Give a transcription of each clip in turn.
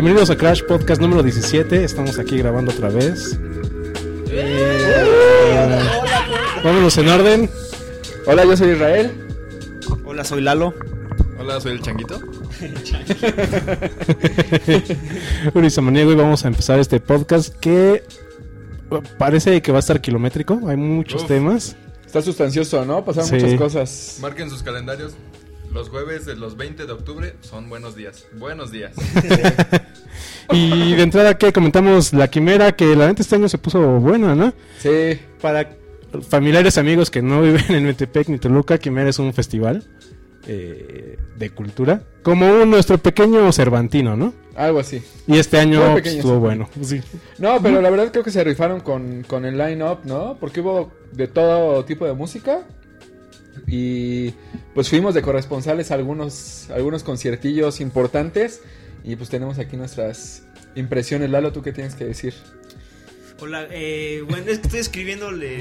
Bienvenidos a Crash Podcast número 17. Estamos aquí grabando otra vez. Vámonos en orden. Hola, yo soy Israel. Hola, soy Lalo. Hola, soy el Changuito. Uri Samaniego y vamos a empezar este podcast que parece que va a estar kilométrico. Hay muchos Uf. temas. Está sustancioso, ¿no? Pasaron Sí. muchas cosas. Marquen sus calendarios. Los jueves de los 20 de octubre son buenos días. Buenos días. Y de entrada que comentamos la quimera que la neta este año se puso buena, ¿no? Sí. Para familiares amigos que no viven en Metepec ni Toluca, Quimera es un festival eh, de cultura. Como un nuestro pequeño Cervantino, ¿no? Algo así. Y este año pues, pequeño, estuvo sí. bueno. Sí. No, pero la verdad creo que se rifaron con, con el line-up, ¿no? Porque hubo de todo tipo de música. Y pues fuimos de corresponsales a algunos, algunos conciertillos importantes. Y pues tenemos aquí nuestras impresiones. Lalo, ¿tú qué tienes que decir? Hola, eh, bueno, es que estoy escribiéndole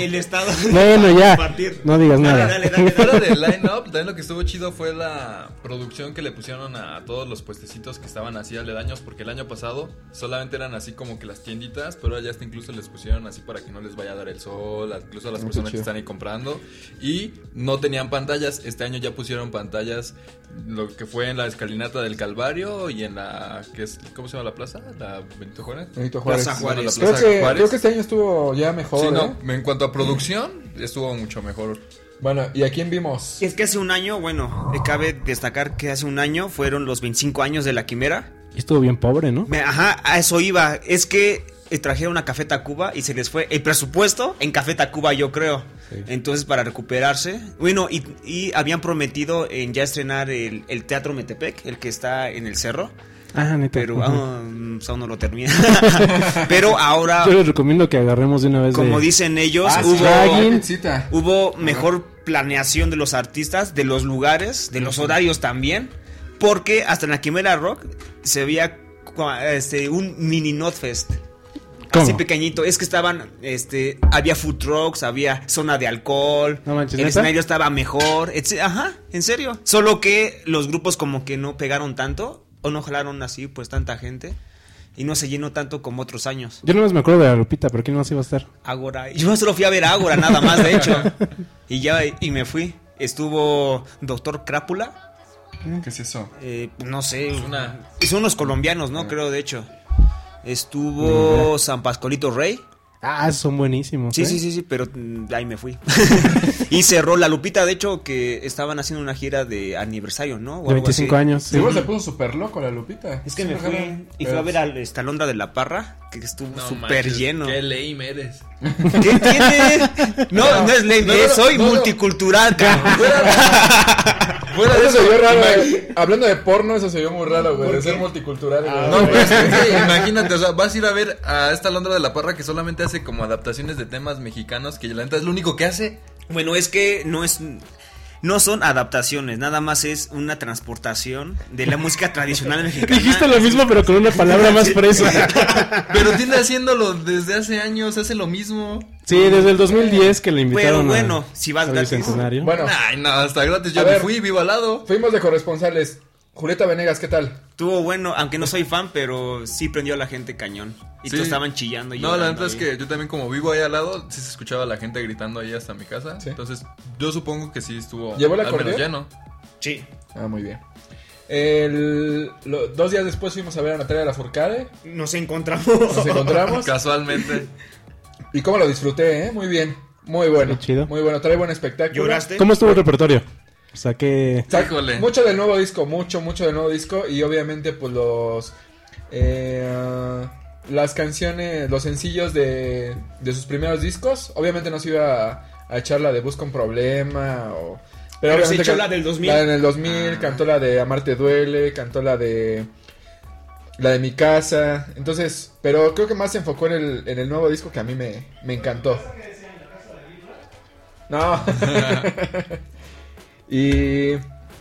el, estado. Bueno, ya. Compartir. No digas Dale, nada. dale, dale, Fuera dale. del line-up, también lo que estuvo chido fue la producción que le pusieron a todos los puestecitos que estaban así aledaños, porque el año pasado solamente eran así como que las tienditas, pero ahora ya hasta incluso les pusieron así para que no les vaya a dar el sol, incluso a las Ah, personas que están ahí comprando. Y no tenían pantallas, este año ya pusieron pantallas, lo que fue en la escalinata del Calvario y en la, que es, ¿cómo se llama la plaza? La Benito Juárez. Benito Juárez. Plaza Juárez. Creo que, Juárez. creo que este año estuvo ya mejor. Sí, ¿eh? no, en cuanto a producción, estuvo mucho mejor. Bueno, ¿y a quién vimos? Es que hace un año, bueno, eh, cabe destacar que hace un año fueron los 25 años de la quimera. Y estuvo bien pobre, ¿no? Me- Ajá, a eso iba. Es que eh, trajeron una Café Tacuba y se les fue el presupuesto en Café Tacuba, yo creo. Sí. Entonces, para recuperarse. Bueno, y, y habían prometido en ya estrenar el, el Teatro Metepec, el que está en el cerro. Ah, neta. Pero aún, pues, aún no lo termina. pero ahora, Yo les recomiendo que agarremos de una vez como de... dicen ellos, Ah, hubo, mejor planeación de los artistas, de los lugares, de los horarios también. Porque hasta en la Quimera Rock se veía este, un mini Notfest. ¿Cómo? Así pequeñito. Es que estaban, este, había food trucks, había zona de alcohol. No manches, el ¿neta? escenario estaba mejor. etc. Ajá, en serio. Solo que los grupos como que no pegaron tanto o no jalaron así pues tanta gente y no se llenó tanto como otros años. Yo no me acuerdo de la Lupita, pero ¿quién más iba a estar? Ágora. Yo solo fui a ver a Ágora, nada más, de hecho. Y ya, y me fui. Estuvo Doctor Crápula. ¿Qué es eso? eh, no sé. Es una- Son unos colombianos, ¿no? Creo, de hecho. Estuvo San Pascualito Rey. Ah, son buenísimos. Sí, ¿eh? sí, sí, sí, pero mm, ahí me fui. y cerró la Lupita, de hecho, que estaban haciendo una gira de aniversario, ¿no? O De algo 25 así. años. sí. Se puso súper loco la Lupita. Es que Sí, me fui y Pero- a ver a esta Londra de la Parra, que estuvo No súper lleno. Qué lame eres. ¿Qué tiene? No, no es lame, No, no, eh, no, soy multicultural, cabrón. Fuera de Eso eso, se vio raro, güey. Hablando de porno, eso se vio muy raro, güey. De ser multicultural, güey. No, pues, es que imagínate, o sea, vas a ir a ver a esta Londra de la Parra que solamente hace como adaptaciones de temas mexicanos, que la neta es lo único que hace. Bueno, es que no es no son adaptaciones, nada más es una transportación de la música tradicional mexicana. Dijiste lo mismo, pero con una palabra más fresa. Pero tiene haciéndolo desde hace años, hace lo mismo. Sí, desde el 2010 que le Pero invitaron a- bueno, si vas gratis. Bueno, Ay, no, hasta gratis yo A me ver. fui, vivo al lado. fuimos de corresponsales. Julieta Venegas, ¿qué tal? Estuvo bueno, aunque no soy fan, pero sí prendió a la gente cañón. Y Sí. todos estaban chillando. y No, la neta es que yo también como vivo ahí al lado, sí se escuchaba a la gente gritando ahí hasta mi casa. Sí. Entonces, yo supongo que sí estuvo ¿Llevó el al menos lleno. Sí. Ah, muy bien. El, lo- dos días después fuimos a ver a Natalia Lafourcade. Nos encontramos. Nos encontramos. Casualmente. y cómo lo disfruté, ¿eh? Muy bien. Muy bueno. Qué chido. Muy bueno. Trae buen espectáculo. ¿Lloraste? ¿Cómo estuvo el repertorio? O sea, que... Mucho del nuevo disco, mucho, mucho del nuevo disco. Y obviamente, pues los. eh, las canciones, los sencillos de, de sus primeros discos. Obviamente no se iba a, a echar la de Busca un problema o. Pero se obviamente echó la del 2000. La en el 2000, Ah. cantó la de Amarte Duele, cantó la de. La de mi casa. Entonces, pero creo que más se enfocó en el, en el nuevo disco que a mí me, me encantó. No. y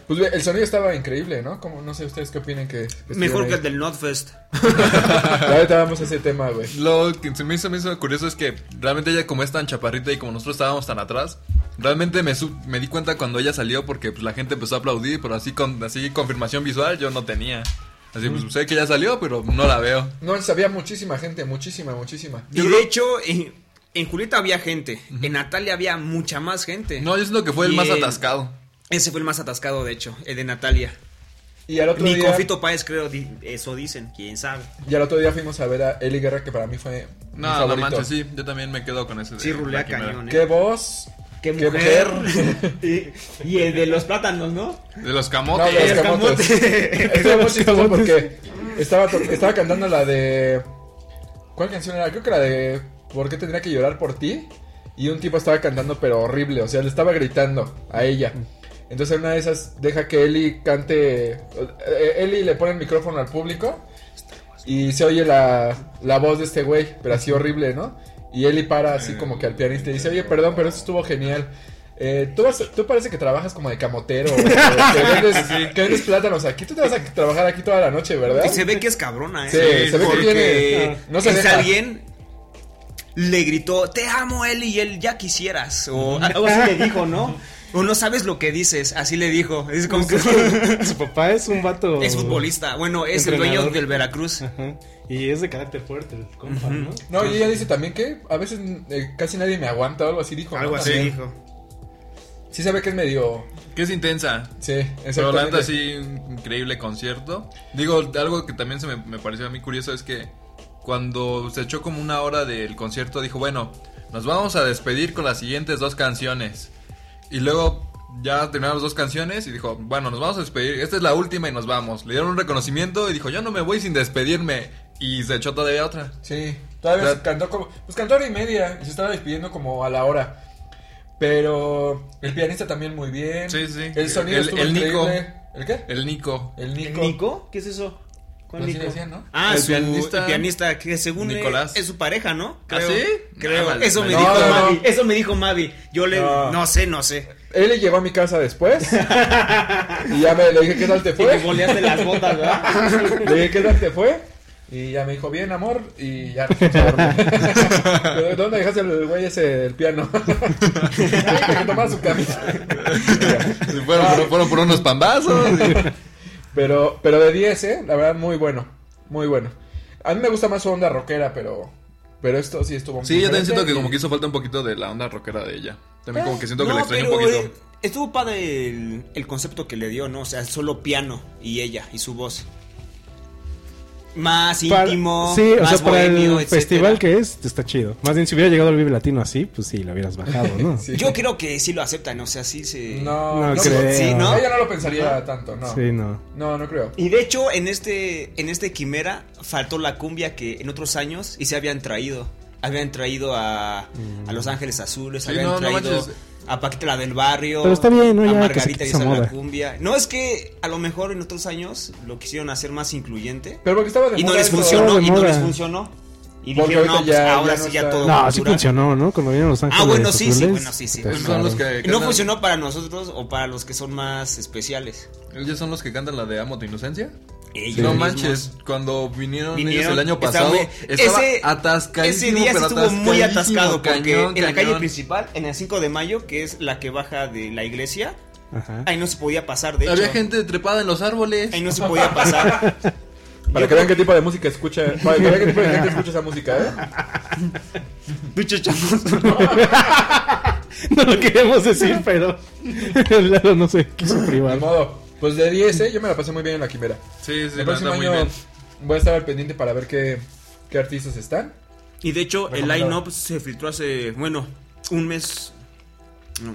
pues el sonido estaba increíble, ¿no? Como no sé ustedes qué opinan que, que Mejor que el del Notfest. Ahorita vamos a ese tema, güey. Lo que se me hizo, me hizo curioso es que realmente ella como es tan chaparrita y como nosotros estábamos tan atrás, realmente me, su- me di cuenta cuando ella salió porque pues, la gente empezó a aplaudir, pero así con así confirmación visual yo no tenía. Así pues sé que ya salió, pero no la veo. No, había muchísima gente, muchísima, muchísima. Y de hecho, en, en Julieta había gente. En Natalia había mucha más gente. No, yo siento que fue el más atascado. Ese fue el más atascado, de hecho, el de Natalia. Y al otro Ni día, con Fito Páez, creo, di- eso dicen, quién sabe. y al otro día fuimos a ver a Eli Guerra, que para mí fue mi No, no manches, sí. Yo también me quedo con ese. Sí, rulea cañón, ¿eh? Qué voz. ¡Qué Qué mujer! mujer. y, y el de los plátanos, ¿no? De los No, camotes. de los camotes. camote. Estuvo muy chistoso porque estaba, to- estaba cantando la de... ¿Cuál canción era? Creo que la de ¿Por qué tendría que llorar por ti? Y un tipo estaba cantando pero horrible, o sea, le estaba gritando a ella. Entonces en una de esas deja que Eli cante... eh, Eli le pone el micrófono al público y se oye la, la voz de este güey, pero así horrible, ¿no? Y Eli para así como que al pianista y dice, oye, perdón, pero eso estuvo genial. Eh, tú, vas- tú parece que trabajas como de camotero, que, vendes, que vendes plátanos aquí. Tú te vas a trabajar aquí toda la noche, ¿verdad? Y se ve que es cabrona, ¿eh? Sí, se ve que tiene- no se es deja. alguien le gritó, te amo, él y él ya quisieras. O algo así le dijo, ¿no? O no sabes lo que dices, así le dijo. Es como que Su papá es un vato. es futbolista. Bueno, es el dueño del Veracruz. Ajá. Y es de carácter fuerte el compa, ¿no? No, y ella dice también que a veces eh, casi nadie me aguanta o algo así dijo. ¿no? Algo así También. dijo. Sí se ve que es medio... Que es intensa. Sí, Pero la neta exactamente. sí, un increíble concierto. Digo, algo que también se me, me pareció a mí curioso es que cuando se echó como una hora del concierto dijo, bueno, nos vamos a despedir con las siguientes dos canciones. Y luego ya terminaron las dos canciones y dijo, bueno, nos vamos a despedir, esta es la última y nos vamos. Le dieron un reconocimiento y dijo, yo no me voy sin despedirme. Y se echó todavía otra. Sí, todavía O sea- se cantó como... Pues cantó hora y media y se estaba despidiendo como a la hora. Pero el pianista también muy bien. Sí, sí. El sonido El- estuvo el Nico. ¿El qué? El Nico. El ¿El Nico. Nico? ¿Qué es eso? ¿Cuál Así Nico? decían, ¿no? Ah, El su pianista- el pianista que según Nicolás. es su pareja, ¿no? ¿Ah, sí? Creo. Ah, eso me no, dijo no, no. Mavi. Eso me dijo Mavi. Yo le No. no, sé, no sé. Él le llevó a mi casa después. y ya me le dije, ¿qué tal te Y fue? boleaste las botas, ¿verdad? Le dije, ¿qué tal te fue? Y ya me dijo, bien, amor. Y ya nos. Pero, ¿Dónde dejaste el güey ese, el piano? que tomara su camisa. Y fueron por unos pambazos. Pero, pero de 10, ¿eh? La verdad, muy bueno. Muy bueno. A mí me gusta más su onda rockera, pero... Pero esto sí estuvo Sí, yo también siento que como que hizo falta un poquito de la onda rockera de ella. También como que siento que No, la extrañé un poquito. eh, estuvo padre el, el concepto que le dio, ¿no? O sea, solo piano y ella y su voz. Más Para- íntimo, sí, o más sea, para bohemio, el etcétera. festival que es, está chido. Más bien, si hubiera llegado al Vive Latino así, pues sí, lo hubieras bajado, ¿no? Sí. Yo creo que sí lo aceptan, o sea, sí se... No, No no, creo. Sí, ¿no? Ella no lo pensaría tanto, no. Sí, no. No, no creo. Y de hecho, en este, en este quimera faltó la cumbia que en otros años y se habían traído. Habían traído a, a Los Ángeles Azules, Sí, habían no, no traído manches. A Paquita la del barrio. Pero está bien, ¿no? A Ya que se Margarita y la cumbia. No, es que a lo mejor en otros años lo quisieron hacer más incluyente. Pero porque estaba de Y no moda les eso. funcionó, de y no les funcionó. Y Porque dijeron, no, pues ya- ahora ya no sí ya está- todo. No, sí cultural. funcionó, ¿no? Cuando vinieron los ángeles. Ah, bueno, sí, sí, bueno, sí, sí. te Bueno, son los claro. que Y no funcionó para nosotros o para los que son más especiales. Ellos son los que cantan la de Amo tu inocencia. Ellos No mismos. manches, cuando vinieron, Vinieron, ellos el año pasado, estaba ese- atascadísimo, Ese día pero estuvo muy atascado porque cañón, en la calle principal, en el 5 de mayo, que es la que baja de la iglesia, Ajá. ahí no se podía pasar, de hecho. Había gente trepada en los árboles. Ahí no se podía pasar. Para Yo que vean qué tipo de música escucha. Para que vean qué tipo de gente escucha esa música, ¿eh? Pinche. No lo queríamos decir, pero Lalo no se quiso privar. modo. Pues de 10, ¿eh? Yo me la pasé muy bien en la quimera. Sí, sí, el próximo neta, muy año bien. voy a estar al pendiente para ver qué, qué artistas están. Y de hecho, el line-up se filtró hace, bueno, un mes. No.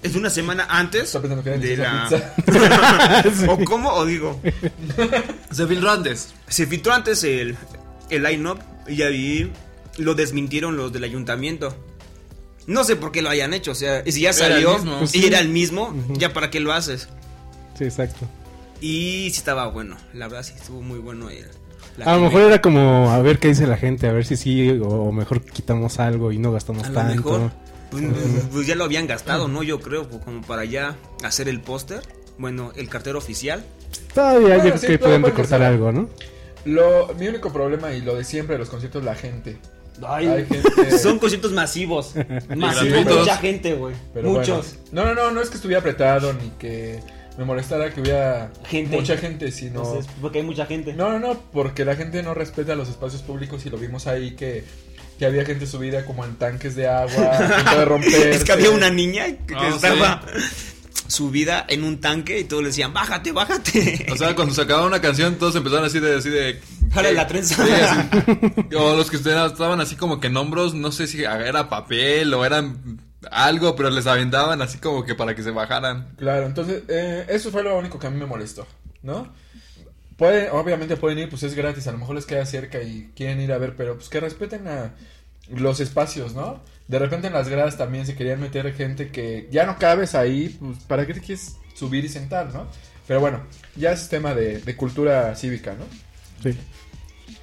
Es una semana antes Está pensando que de la. pizza. ¿O cómo? O digo. Se filtró antes. Se filtró antes el, el line-up y ahí lo desmintieron los del ayuntamiento. No sé por qué lo hayan hecho, o sea, y si ya Era el salió mismo. Pues y sí. era el mismo, ya para qué lo haces. Sí, exacto. Y sí estaba bueno, la verdad sí estuvo muy bueno. el- la A lo mejor era como a ver qué dice la gente, a ver si sí o mejor quitamos algo y no gastamos A lo tanto. mejor, pues, pues ya lo habían gastado, ¿no? Yo creo, pues, como para ya hacer el póster. Bueno, el cartero oficial. Todavía Bueno, yo creo sí, que pueden puede recortar algo, ¿no? Lo, mi único problema y lo de siempre de los conciertos es la gente. Hay gente. Son conciertos masivos. masivos, mucha gente, güey. Muchos. bueno. No, no, no, no es que estuviera apretado ni que me molestara que hubiera Gente. mucha gente, sino... Entonces, porque hay mucha gente. No, no, no, porque la gente no respeta los espacios públicos y lo vimos ahí que, que había gente subida como en tanques de agua, de romperse. es que había una niña que estaba subida en un tanque y todos le decían, bájate, bájate. O sea, cuando se acababa una canción, todos empezaron así de... Así de Jale la trenza. Sí, así. O los que estaban así como que en hombros, no sé si era papel o eran algo, pero les aventaban así como que para que se bajaran. Claro, entonces, eh, eso fue lo único que a mí me molestó, ¿no? Pueden, obviamente pueden ir, pues es gratis, a lo mejor les queda cerca y quieren ir a ver, pero pues que respeten a los espacios, ¿no? De repente en las gradas también se querían meter gente que ya no cabes ahí, pues ¿para qué te quieres subir y sentar, no? Pero bueno, ya es tema de, de cultura cívica, ¿no? Sí.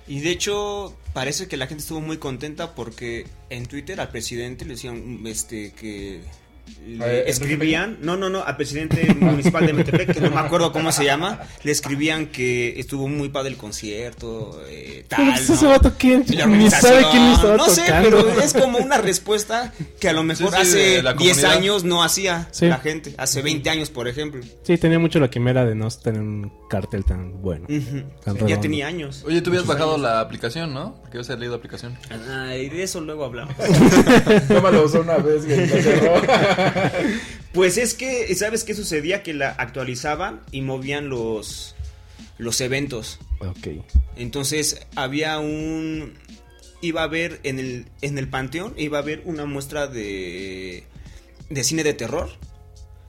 Y de hecho, parece que la gente estuvo muy contenta porque en Twitter al presidente le decían este que le escribían, no, no, no, al presidente municipal de Metepec, que no me acuerdo cómo se llama, le escribían que estuvo muy padre el concierto, eh, tal, Pero vato, ¿quién? Ni sabe quién estaba no sé, tocando. pero es como una respuesta que a lo mejor Sí, sí, hace de la 10 comunidad. años no hacía Sí. la gente, hace 20 años, por ejemplo. Sí, tenía mucho la quimera de no tener un cartel tan bueno. Tan Ya tenía años. Oye, tú habías bajado años. la aplicación, ¿no? Porque habías leído la aplicación. Ay, de eso luego hablamos. Toma lo usó una vez, cerró. Pues es que, ¿sabes qué sucedía? Que la actualizaban y movían los, los eventos. Ok. Entonces había un... Iba a haber en el, en el Panteón, iba a haber una muestra de, de cine de terror.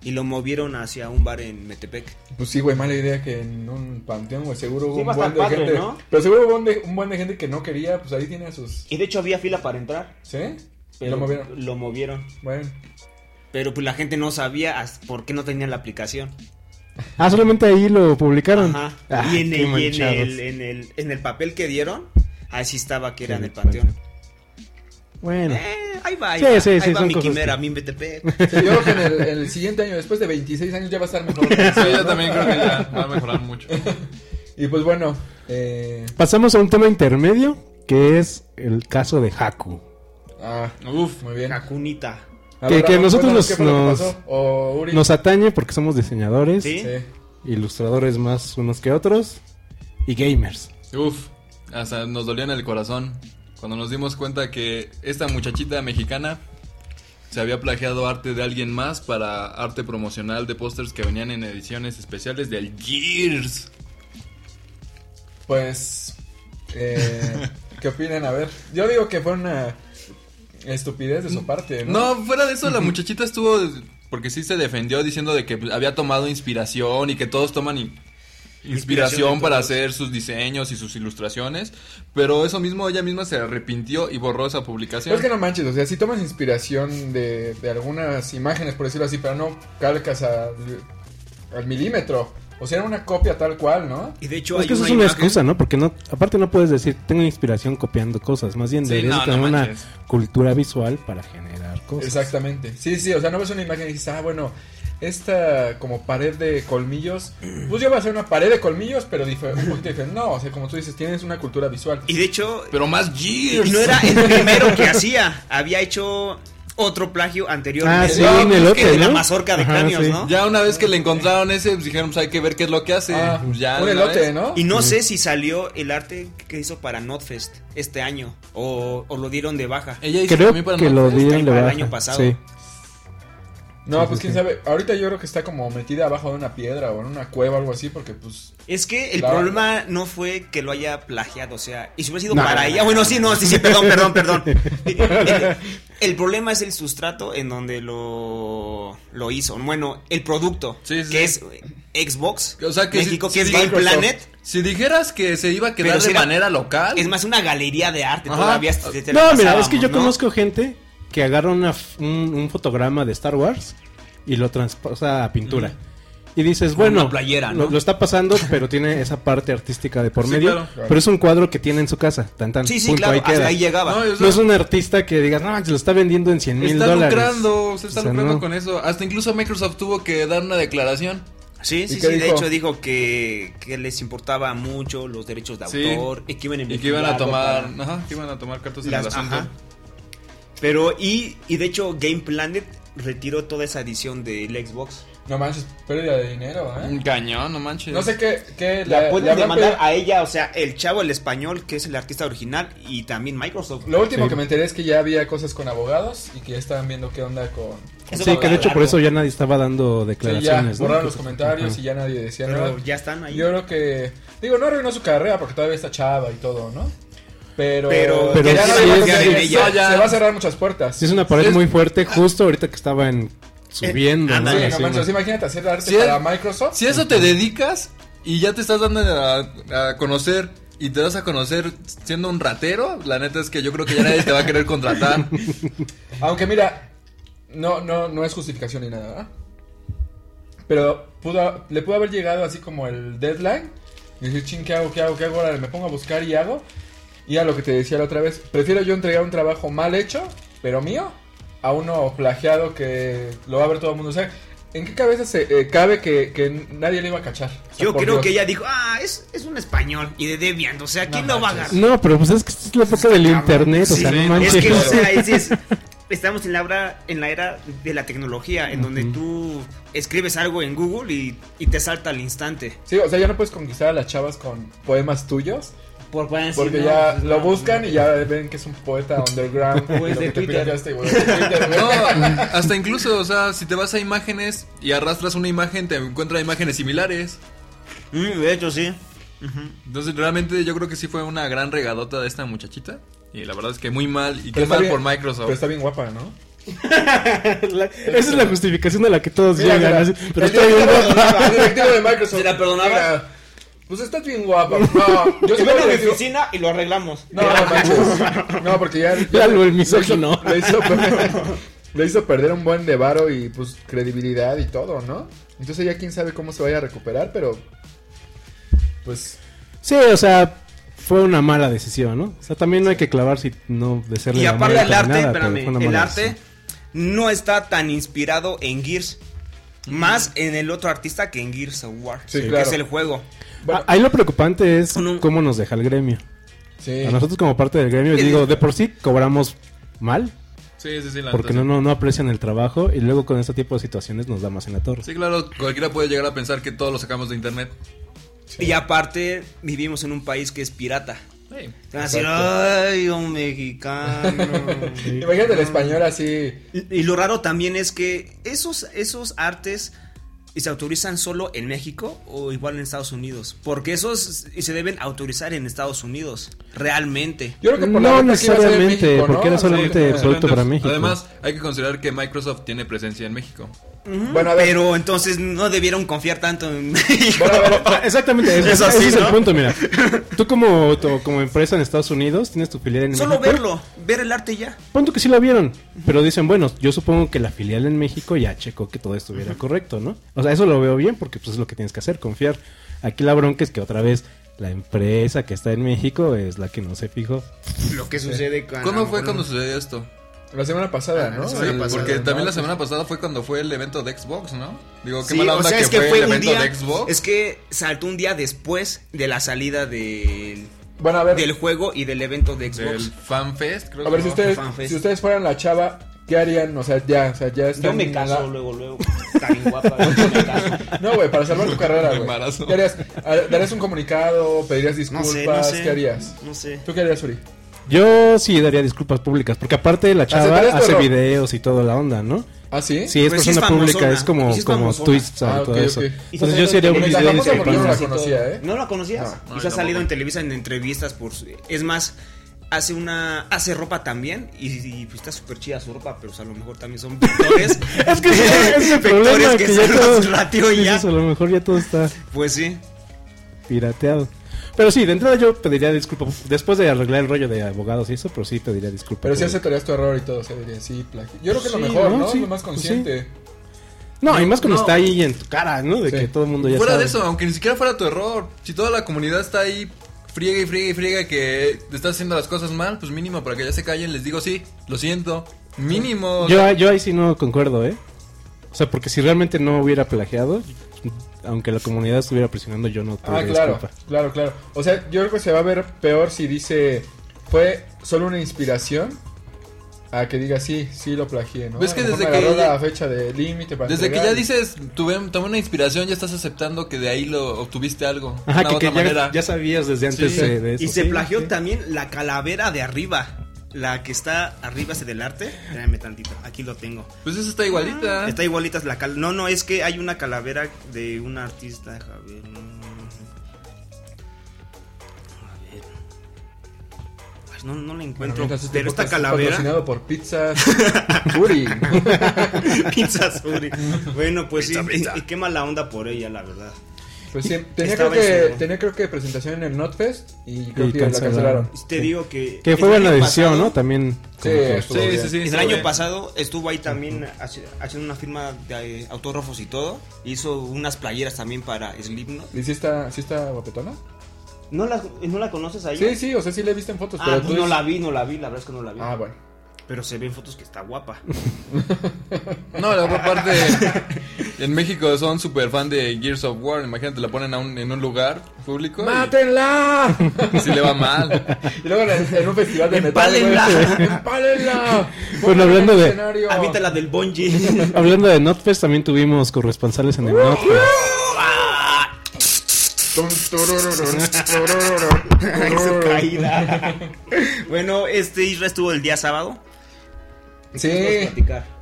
Y lo movieron hacia un bar en Metepec. Pues sí, güey, mala idea que en un panteón, güey, seguro hubo Sí, un buen de padre, gente. ¿no? Pero seguro hubo un, de- un buen de gente que no quería, pues ahí tiene a sus. Y de hecho había fila para entrar. ¿Sí? Y Pero lo movieron. Lo movieron. Bueno. Pero pues la gente no sabía por qué no tenían la aplicación. Ah, solamente ahí lo publicaron. Ajá. Ah, y en el, y en, el, en, el, en el papel que dieron, ahí sí estaba que era en el Sí, panteón. Bueno. Eh, ahí va, ahí Sí, va, sí, ahí sí, va son mi quimera, que- mi BTP. Sí, yo creo que en el, en el siguiente año, después de 26 años, ya va a estar mejor. Sí, yo también creo que ya va a mejorar mucho. Y pues bueno, eh, Pasamos a un tema intermedio, que es el caso de Haku. ah, Uf, muy bien. Cacunita. Que- ver, que Ramón, nosotros nos- nos- pasó. O Uri. Nos atañe porque somos diseñadores, ¿Sí? Sí. ilustradores más unos que otros y gamers. uf. Hasta nos dolía en el corazón cuando nos dimos cuenta que esta muchachita mexicana se había plagiado arte de alguien más para arte promocional de pósters que venían en ediciones especiales del Gears. Pues, eh, ¿qué opinan? A ver, yo digo que fue una estupidez de su parte, ¿no? No, fuera de eso, la muchachita estuvo. Porque sí se defendió diciendo de que había tomado inspiración y que todos toman in- Inspiración para hacer sus diseños y sus ilustraciones. Pero eso mismo ella misma se arrepintió y borró esa publicación. Pero es que no manches, o sea, si tomas inspiración de, de algunas imágenes, por decirlo así, pero no calcas a- al milímetro. O sea, era una copia tal cual, ¿no? Y de hecho Es hay que eso una es una imagen- excusa, ¿no? Porque no, aparte no puedes decir, tengo inspiración copiando cosas. Más bien Sí, deberías no, tener no una cultura visual para generar cosas. Exactamente. Sí, sí, o sea, no ves una imagen y dices, ah, bueno, esta como pared de colmillos, pues yo voy a hacer una pared de colmillos, pero un poquito diferente. No, o sea, como tú dices, tienes una cultura visual. Y de hecho, Pero más Gears. y no era el primero que hacía. Había hecho otro plagio anteriormente. Ah, sí, pues, elote, que de la mazorca de Ajá, cráneos, sí. ¿no? Ya una vez que le encontraron ese, pues dijeron, pues hay que ver qué es lo que hace. Ah, Pues ya un elote, vez. ¿no? Y no sé si salió el arte que hizo para Notfest este año o, o lo dieron de baja. Ella hizo Creo también para que lo Notfest. dieron de para el baja. año pasado. Sí. No, Sí, pues sí, quién sí. sabe. Ahorita yo creo que está como metida abajo de una piedra o en una cueva o algo así, porque pues. Es que el problema no fue que lo haya plagiado, o sea, y si hubiera sido No, para no, ella, no, bueno, no, sí, no, sí, sí, perdón, perdón, perdón. El, el problema es el sustrato en donde lo, lo hizo. Bueno, el producto, Sí, sí, que es Xbox, O sea, que México, si- que es Game Planet. Si dijeras que se iba a quedar de era- manera local. Es más, una galería de arte Ajá. todavía. te- te No, mira, es que yo ¿no? conozco gente que agarra una f- un, un fotograma de Star Wars y lo transpasa a pintura. Y dices, Como bueno, una playera, ¿no? lo, lo está pasando, pero tiene esa parte artística de por Sí, medio. claro. Claro. Pero es un cuadro que tiene en su casa. Tan, tan, Sí, sí, punto, claro, ahí queda. ahí llegaba. No, o sea, No es un artista que digas, no, se lo está vendiendo en 100 mil está dólares. lucrando, se está O sea, lucrando no. con eso. Hasta incluso Microsoft tuvo que dar una declaración. Sí, ¿Y sí, sí. De hecho, dijo que, que les importaba mucho los derechos de Sí. autor y que iban a Y que iban a tomar, para- ajá, que iban a tomar cartas en Las- el asunto. ajá. Pero, y, y de hecho, Game Planet retiró toda esa edición del Xbox. No manches, pérdida de dinero, ¿eh? Un cañón, no manches. No sé qué, qué La le- pueden demandar pedido- a ella, o sea, el chavo, el español, que es el artista original, y también Microsoft. Lo último Sí. que me enteré es que ya había cosas con abogados y que ya estaban viendo qué onda con... Eso Sí, que de hecho por eso ya nadie estaba dando Sí, ya declaraciones. ¿no? borraron los comentarios Ajá. y ya nadie decía Pero nada. ya están ahí. Yo creo que... Digo, no arruinó su carrera porque todavía está chava y todo, ¿no? Pero... Pero- Pero ya sí nadie va a es- confiar en sí, ella. ya- Se va a cerrar muchas puertas. Sí, es una pared Es- muy fuerte justo ahorita que estaban subiendo. Eh, ¿no? Sí, no imagínate hacer arte Sí, para es- Microsoft. Si a eso te dedicas y ya te estás dando a, a conocer y te das a conocer siendo un ratero, la neta es que yo creo que ya nadie te va a querer contratar. Aunque mira, no, no, no es justificación ni nada, ¿verdad? Pero pudo, le pudo haber llegado así como el deadline. Y decir, ching, ¿qué hago? ¿Qué hago? ¿Qué hago? Ahora me pongo a buscar y hago. Y a lo que te decía la otra vez, prefiero yo entregar un trabajo mal hecho, pero mío, a uno plagiado que lo va a ver todo el mundo. O sea, ¿en qué cabeza se eh, cabe que, que nadie le iba a cachar? O sea, Yo creo Dios. que ella dijo, ah, es, es un español y de Debian, o sea, ¿quién No lo va a agarrar? No, pero pues es que esta es la época del internet, o sea, no es manches. que, o sea, es- es- estamos en la, era, en la era de la tecnología, en donde tú escribes algo en Google y, y te salta al instante. Sí, o sea, ya no puedes conquistar a las chavas con poemas tuyos. Por, pueden decir, Porque no, ya pues, lo no, buscan no. y ya ven que es un poeta underground. Pues Lo de Twitter. pirateaste, güey, de Twitter. No, hasta incluso, o sea, si te vas a imágenes y arrastras una imagen, te encuentras imágenes similares. Mm, de hecho, sí. Entonces, realmente yo creo que sí fue una gran regadota de esta muchachita. Y la verdad es que muy mal. Y Pero qué mal bien- por Pero Microsoft. está bien guapa, ¿no? La- esa es la justificación a la que todos Mira, llegan. mira, así, pero el está bien guapa. El directivo de Microsoft. ¿Se la perdonabas? Mira, Pues estás bien guapa. No, yo sí a mi oficina y lo arreglamos. No, no manches. No, porque ya. ya Lalo, el le hizo- misógino. Le hizo, perder, le hizo perder un buen de varo y pues credibilidad y todo, ¿no? Entonces ya quién sabe cómo se vaya a recuperar, pero. Pues. Sí, o sea, fue una mala decisión, ¿no? O sea, también no hay que clavar si no de serle Y aparte el arte, nada, espérame, el arte decisión. no está tan inspirado en Gears. Más en el otro artista que en Gears of War. Sí, que claro. es el juego. Bueno, Ah, ahí lo preocupante es No. cómo nos deja el gremio. sí. A nosotros como parte del gremio, digo, de por sí cobramos mal, Sí, sí, sí, la porque no, no, no aprecian el trabajo y luego con este tipo de situaciones nos da más en la torre. Sí, claro, cualquiera puede llegar a pensar que todos lo sacamos de internet. Y aparte, vivimos en un país que es pirata. Sí. Te van a decir, Exacto. ay, un mexicano. Imagínate el español así. y, y lo raro también es que esos, esos artes y se autorizan solo en México o igual en Estados Unidos. Porque esos y se deben autorizar en Estados Unidos. Realmente. Yo creo que por No necesariamente, México, ¿no? porque era solamente sí. producto para México. Además, hay que considerar que Microsoft tiene presencia en México. Bueno, a ver. Pero entonces no debieron confiar tanto en México. Bueno, a ver. Exactamente, ese, Es así, ese es el ¿no? punto, mira. Tú como, tu- como empresa en Estados Unidos tienes tu filial en Solo México. verlo, ver el arte y ya. Punto que sí lo vieron, pero dicen, bueno, yo supongo que la filial en México ya checó que todo estuviera correcto, ¿no? O sea, eso lo veo bien porque pues es lo que tienes que hacer, confiar. Aquí la bronca es que otra vez la empresa que está en México es la que no se fijó. Lo que sucede con. ¿Cuándo fue cuando sucedió esto? La semana pasada, Ah, ¿no? la semana Sí, pasada, Porque ¿no? también la semana pasada fue cuando fue el evento de Xbox, ¿no? Digo, qué Sí, mala o onda sea, que, es que fue, fue el evento día. de Xbox. Es que saltó un día después de la salida del, Bueno, a ver. del juego y del evento de Xbox. Del FanFest, creo A ver, que si ustedes, FanFest. si ustedes fueran la chava, ¿qué harían? O sea, ya, o sea, ya están Yo me caso la- luego, luego. Está bien guapa, yo me caso. No, güey, para salvar tu carrera, güey. ¿Qué harías? Ah, ¿Darías un comunicado? ¿Pedirías No disculpas? sé, no sé. ¿Qué harías? No sé. ¿Tú qué harías, Uri? Yo sí daría disculpas públicas, porque aparte la chava ¿Aceptarías tu hace videos y toda la onda, ¿no? ¿Ah, sí? Sí, es Pues sí es persona pública, es como, Sí es como tweets Ah, y todo eso. Entonces yo sí haría un video no la conocía, ¿eh? ¿No la conocías? No, y se ha salido en Televisa en entrevistas por su- Es más, hace una hace ropa también y, y, pues, está súper chida su ropa, pero a lo mejor también son vectores. Es que es el problema, Vectores que, que ya son todo, ratio y ya. eso, a lo mejor ya todo está Pues sí. pirateado. Pero sí, de entrada yo pediría disculpas, después de arreglar el rollo de abogados y eso, pero sí pediría disculpas. Pero sí por- aceptarías tu error y todo, o sea, dirías, sí, plagio. Yo creo que es lo mejor, ¿no? ¿no? Sí, lo más pues consciente. No, y más cuando No. está ahí en tu cara, ¿no? De Sí. que todo el mundo ya Fuera sabe. de eso, aunque ni siquiera fuera tu error, si toda la comunidad está ahí friega y friega y friega que te estás haciendo las cosas mal, pues mínimo para que ya se callen les digo sí, lo siento, mínimo. Yo, yo ahí sí no concuerdo, ¿eh? O sea, porque si realmente no hubiera plagiado, aunque la comunidad estuviera presionando, yo no Ah, pediría claro, disculpa. claro, claro. O sea, yo creo que se va a ver peor si dice, fue solo una inspiración a que diga sí, sí lo plagié, ¿no? Que desde que ya- la fecha de límite para Desde que ya dices, tuve, tomé una inspiración, ya estás aceptando que de ahí lo obtuviste algo. Ajá, una que, ya, manera. ya sabías desde antes Sí. de, de eso. Y se sí, plagió sí. también la calavera de arriba. La que está arriba ese del arte. Espérame tantito. Aquí lo tengo. Pues eso está igualita. Está igualita la cal... No, no, es que hay una calavera de un artista. A ver. Ay, No, no la encuentro. Este pero esta es calavera. Patrocinado por pizzas Uri. Pizza Suri. Bueno, pues Pizza, sí. pizza. Y, y qué mala onda por ella, la verdad. Pues sí, tenía creo, que, tenía creo que presentación en el Notfest y creo Y que la cancelaron. Te digo que. Que fue buena pasado- ¿no? También. Sí, Sí, sí, sí. El año bien. pasado estuvo ahí también haci- haciendo una firma de eh, autógrafos y todo. Hizo unas playeras también para Slipknot. ¿Y sí está, sí está guapetona? ¿No la, ¿No la conoces ahí? Sí, sí, o sea, sí la he visto en fotos, Ah, pero pues tú no la vi, no la vi, la verdad es que no la vi. Ah, bueno. Pero se ven fotos que está guapa. No, la otra parte. en México son super fan de Gears of War. Imagínate, la ponen a un- en un lugar público. y- ¡Mátenla! Si le va mal. Y luego en, un festival de metal, güey. ¡Empálenla! ¡Empálenla! Bueno, hablando de- escenario. Ahorita la del bungee. Hablando de Notfest, también tuvimos corresponsales en el Notfest. Bueno, este Isra estuvo el día sábado. Sí.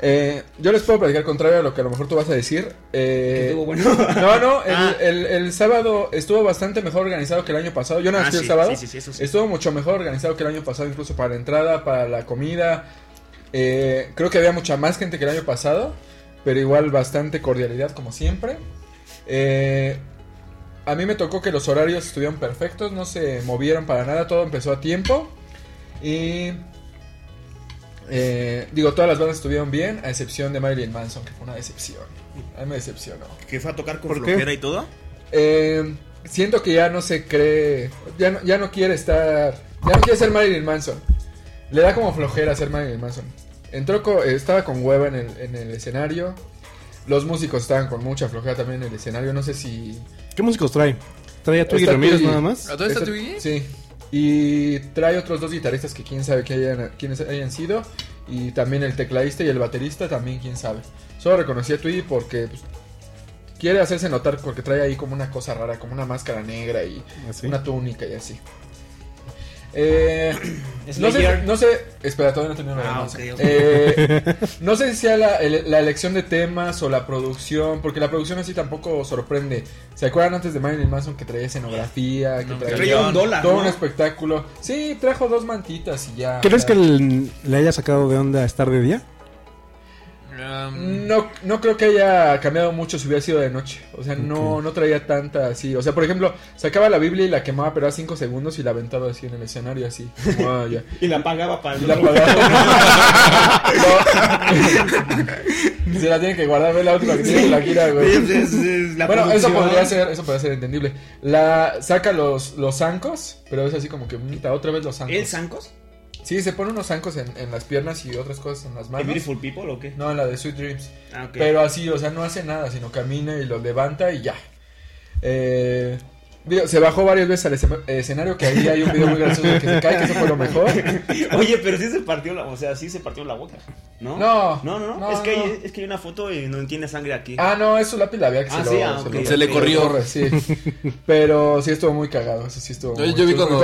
Eh, yo les puedo platicar contrario a lo que a lo mejor tú vas a decir. Eh, estuvo bueno. No, no, el, Ah. el- el sábado estuvo bastante mejor organizado que el año pasado. Yo no Ah, el sábado. sí, sí, sí, eso sí. Estuvo mucho mejor organizado que el año pasado, incluso para la entrada, para la comida. Eh, creo que había mucha más gente que el año pasado, pero igual bastante cordialidad como siempre. Eh, a mí me tocó que los horarios estuvieron perfectos, no se movieron para nada, todo empezó a tiempo. Y eh, digo, todas las bandas estuvieron bien, a excepción de Marilyn Manson, que fue una decepción. A mí me decepcionó. Que fue a tocar con ¿Por qué? flojera y todo. Eh, siento que ya no se cree, ya no, ya no quiere estar, ya no quiere ser Marilyn Manson. Le da como flojera ser Marilyn Manson. Entró, co- eh, estaba con hueva en el, en el escenario. Los músicos estaban con mucha flojera también en el escenario. No sé si. ¿Qué músicos trae? ¿Trae a Twiggy Ramírez nada más? ¿A todo está Twiggy? Sí. Y trae otros dos guitarristas que quién sabe que hayan, quiénes hayan sido. Y también el tecladista y el baterista también quién sabe. Solo reconocí a Twiggy porque pues, quiere hacerse notar porque trae ahí como una cosa rara, como una máscara negra y Así. una túnica y así. Eh, no, sé, no sé, espera, todavía no termino la Ah, ok. Eh, no sé si sea la, el- la elección de temas o la producción, porque la producción así tampoco sorprende. ¿Se acuerdan antes de Marilyn Manson que traía escenografía, que No, traía, Traía un dólar, todo ¿no? un espectáculo? Sí, trajo dos mantitas y ya. ¿Crees ya. que el- le haya sacado de onda estar de día? Um, No, no creo que haya cambiado mucho si hubiera sido de noche. O sea, no, no traía tanta así. O sea, por ejemplo, sacaba la Biblia y la quemaba, pero a 5 segundos y la aventaba así en el escenario, así. Como, ah, ya. Y la pagaba para Y la apagaba. No. Se la tiene que guardar, ve la última que tiene que la gira, güey. bueno, eso podría ser, eso podría ser entendible. La saca los, los zancos, pero es así como que "Mita, otra vez los zancos. ¿El Sancos? Sí, se pone unos zancos en, en las piernas y otras cosas en las ¿El manos. Beautiful People o qué? No, en la de Sweet Dreams. Ah, ok. Pero así, o sea, no hace nada, sino camina y los levanta y ya. Eh, digo, se bajó varias veces al escena- escenario, que ahí hay un video muy gracioso de que se cae, que eso fue lo mejor. Oye, pero sí se partió la, o sea, sí se partió la boca, ¿no? No, no, no, no, no, es que no. hay, es que hay una foto y no tiene sangre aquí. Ah, no, es su lápiz labial que Ah, se, sí, lo, ah, se, ok, lo- Se le corrió. corre, sí. Pero sí estuvo muy cagado, eso sí estuvo muy yo vi cuando,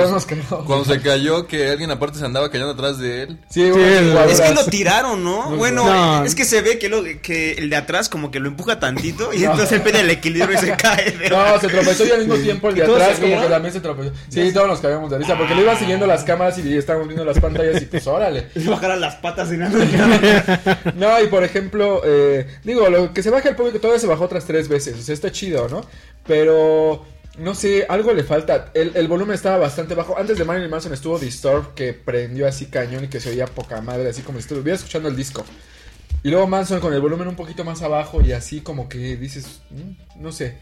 cuando se cayó que alguien aparte se andaba cayendo atrás de él. Sí, jugadoras. Es que lo tiraron, ¿no? Muy bueno, bueno. es que se ve que, lo, que el de atrás como que lo empuja tantito y entonces él pierde el equilibrio y se cae. No, se tropezó y al mismo tiempo el de ¿Y todos atrás se como vieron? que también se tropezó. Sí, todos nos cagamos de risa porque le iba siguiendo las cámaras y estábamos viendo las pantallas y pues órale. Le bajaron las patas y nada. No, y por ejemplo, eh, digo, lo que se baja el público todavía se bajó otras tres veces, o sea, está chido, ¿no? Pero, no sé, algo le falta. El, el volumen estaba bastante bajo. Antes de Marilyn Manson estuvo Disturb, que prendió así cañón y que se oía poca madre, así como si estuviera escuchando el disco. Y luego Manson con el volumen un poquito más abajo y así como que dices, mm, no sé.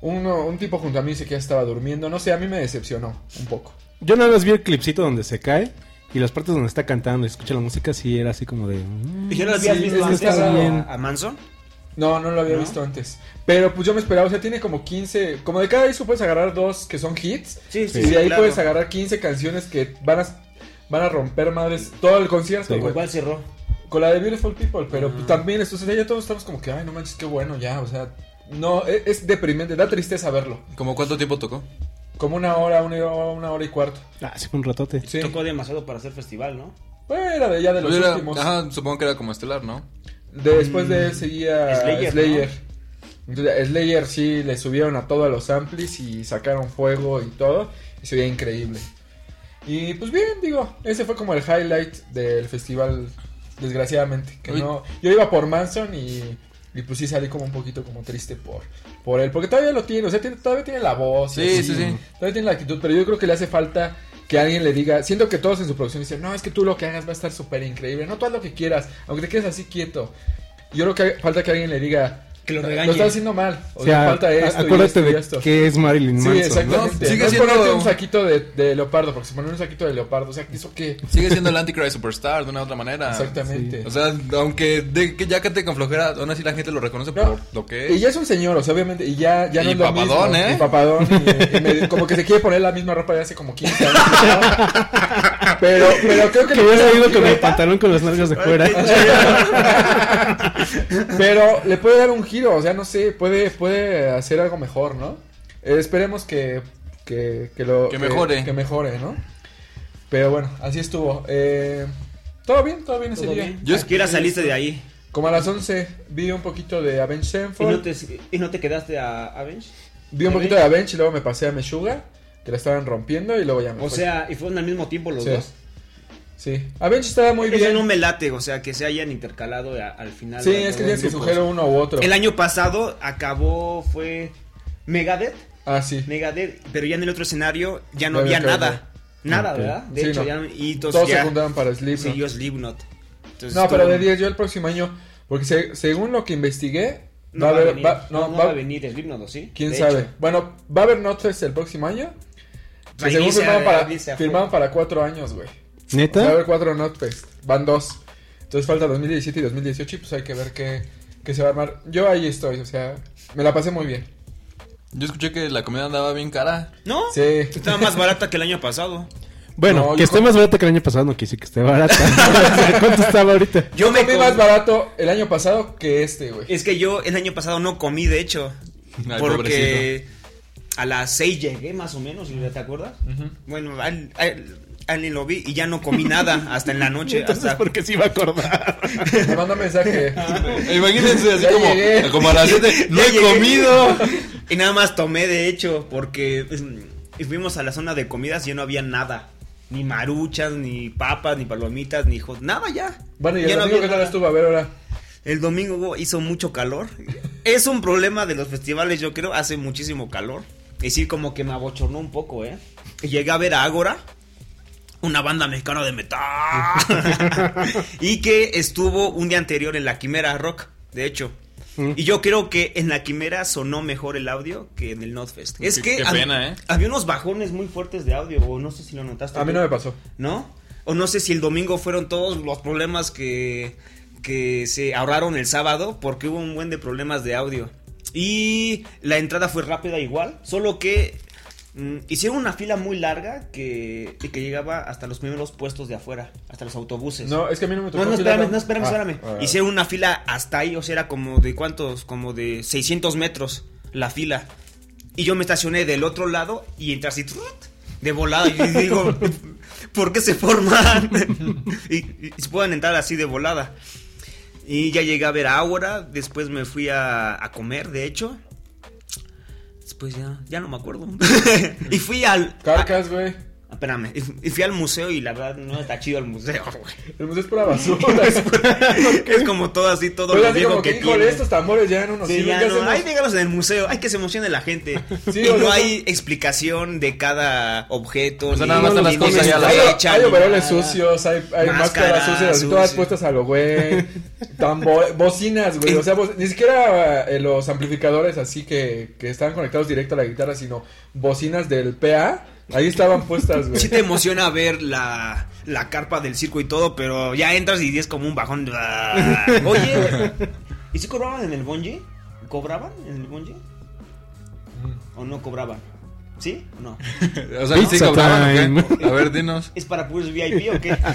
Uno, un tipo junto a mí dice que ya estaba durmiendo, no sé, a mí me decepcionó un poco. Yo nada más vi el clipcito donde se cae y las partes donde está cantando y escucha la música, sí era así como de. mm, ¿Y ya lo habías Sí, visto antes a, bien. a Manson? No, no lo había ¿No? visto antes. Pero pues yo me esperaba, o sea, tiene como 15, como de cada disco puedes agarrar dos que son hits. Sí, y de ahí puedes agarrar 15 canciones que van a... van a romper madres todo el concierto, Sí. ¿Cuál cerró? Con la de Beautiful People, pero pues, Ah. también, sea, ya todos estamos como que, ay, no manches, qué bueno, ya, o sea, no, es, es deprimente, da tristeza verlo. ¿Cómo cuánto tiempo tocó? Como una hora, una hora, una hora y cuarto. Ah, sí fue un ratote. Sí, Tocó demasiado para hacer festival, ¿no? Pues era de ya de los Era- últimos. ajá, supongo que era como estelar, ¿no? De- después de él seguía Slayer, Slayer. ¿no? Entonces, Slayer sí le subieron a todos los amplis y sacaron fuego y todo. Y se veía increíble. Y pues bien, digo, ese fue como el highlight del festival, desgraciadamente. Que Uy. no, yo iba por Manson y, y pues sí salí como un poquito como triste por, por él. Porque todavía lo tiene, o sea, tiene- todavía tiene la voz. Sí, así, sí, sí. Todavía tiene la actitud, pero yo creo que le hace falta que alguien le diga, siento que todos en su producción dicen, no, es que tú lo que hagas va a estar súper increíble, no tú haz lo que quieras, aunque te quedes así quieto. Yo creo que falta que alguien le diga, Que lo lo regañe. estás haciendo mal, o, O sea, sea, falta esto, y acuérdate esto y de esto. que es Marilyn Sí, Manson. exactamente. ¿no? Sigue no siendo- ponerte un saquito de, de leopardo, porque se ponen un saquito de leopardo, o sea, ¿eso qué? Sigue siendo el Antichrist Superstar de una u otra manera. Exactamente. O sea, aunque de, que ya cante con flojera, aún así la gente lo reconoce No. por lo que Y es. ya es un señor, o sea, obviamente, y ya, ya no Y es lo papadón, mismo. ¿eh? Y papadón, y- y me- como que se quiere poner la misma ropa de hace como 15 años. ¿no? pero, pero creo que... Que le hubiera ido con el pantalón con las nalgas de fuera. Pero le puede dar un giro, o sea, no sé, puede, puede hacer algo mejor, ¿no? Eh, esperemos que, que, que lo... Que mejore. Que, mejore, ¿no? Pero bueno, así estuvo. Eh, todo bien, todo bien ese ¿Todo día. bien? Yo- ¿A qué hora saliste de ahí? Como a las 11 vi un poquito de Avenged ¿Y Sevenfold, no te, y no te quedaste a Avenge? vi un poquito de Avenged y luego me pasé a Meshuga, que la estaban rompiendo y luego ya me O fui. sea, y fueron al mismo tiempo los Sí. dos. Sí, Avenged estaba muy bien. no me late, o sea, que se hayan intercalado a- al final. Sí, es que tienes que escoger uno u otro. El año pasado acabó, fue Megadeth, Ah, sí. Megadeth, pero ya en el otro escenario ya no había había nada. Nada, Ok. ¿verdad? De Sí, hecho, no. ya, y Todos se ya juntaron para Slipknot. siguió Slipknot. Entonces, No, pero de 10 yo el próximo año, porque se- según lo que investigué, No va a haber, venir, va- no, no, va- va a venir Slipknot, ¿o sí? quién De sabe. hecho. Bueno, va a haber Notfest el próximo año. Que Va a según firmaron a- para, a a firmaron para cuatro años, güey. Va a ¿Neta? haber cuatro Notfest, van dos. Entonces falta 2017 y 2018 y pues hay que ver qué, qué se va a armar. Yo ahí estoy, o sea, me la pasé muy bien. Yo escuché que la comida andaba bien cara. ¿No? Sí. Estaba más barata que el año pasado. Bueno, No, que yo esté com- más barata que el año pasado no quiere decir que esté barata. O sea, ¿Cuánto estaba ahorita? Yo me comí com- más barato el año pasado que este, güey. Es que yo el año pasado no comí, de hecho. Ay, porque a las 6 llegué más o menos, ¿te acuerdas? Bueno, al, al- al ni lo vi y ya no comí nada hasta en la noche. Entonces, hasta... ¿por qué se iba a acordar? Me manda un mensaje. Imagínense, así Ya como, llegué. como a las 7. ¡No he llegué. comido! Y nada más tomé, de hecho, porque pues, fuimos a la zona de comidas y ya no había nada. Ni maruchas, ni papas, ni palomitas, ni hijos. Nada ya. Bueno, y el no domingo había que tal estuvo, a ver ahora. El domingo hizo mucho calor. Es un problema de los festivales, yo creo. Hace muchísimo calor. Y sí, como que me abochornó un poco, ¿eh? Llegué a ver a Ágora, una banda mexicana de metal. y que estuvo un día anterior en la Quimera Rock, de hecho. Mm. Y yo creo que en la Quimera sonó mejor el audio que en el Notfest. Es que qué pena, ¿eh? había unos bajones muy fuertes de audio, o no sé si lo notaste. A mí no me pasó. ¿no? O no sé si el domingo fueron todos los problemas que, que se ahorraron el sábado, porque hubo un buen de problemas de audio. Y la entrada fue rápida igual, solo que mm, hicieron una fila muy larga que, y que llegaba hasta los primeros puestos de afuera, hasta los autobuses. No, es que a mí no me tocó. No, no, espérame, no, espérame, Ah, espérame. ah, Hicieron una fila hasta ahí, o sea, era como de cuántos, como de 600 metros la fila. Y yo me estacioné del otro lado y entré así, de volada. Y digo, ¿por qué se forman? y, y se pueden entrar así de volada. Y ya llegué a ver a Aura, después me fui a, a comer, de hecho. Después ya, ya no me acuerdo. y fui al... Carcas, güey. Espérame, y, fui al museo y la verdad no está chido el museo, güey. El museo es pura basura. es como todo así, todo Pero lo así viejo como que que, híjole, tiene. estos tambores ya no nos Sí, sirven. ya. Ahí déjalos en el museo, hay que se emocione la gente. Sí, y o no sea, hay explicación de cada objeto. O sea, ni- nada más están las cosas dónde ahí a la está Hay, hecha, hay overoles sucios, hay, hay Máscaras máscaras sucias, todas puestas a lo güey. Tambo- bocinas, güey. O sea, bo- ni siquiera eh, los amplificadores así que, que estaban conectados directo a la guitarra, sino bocinas del PA. Ahí estaban puestas, güey. Sí te emociona ver la, la carpa del circo y todo, pero ya entras y es como un bajón. Oye, ¿y si cobraban en el bungee? ¿Cobraban en el bungee? ¿O no cobraban? ¿Sí o no? O sea, sí Pizza cobraban, ¿o qué? A ver, dinos. ¿Es para puros VIP o qué?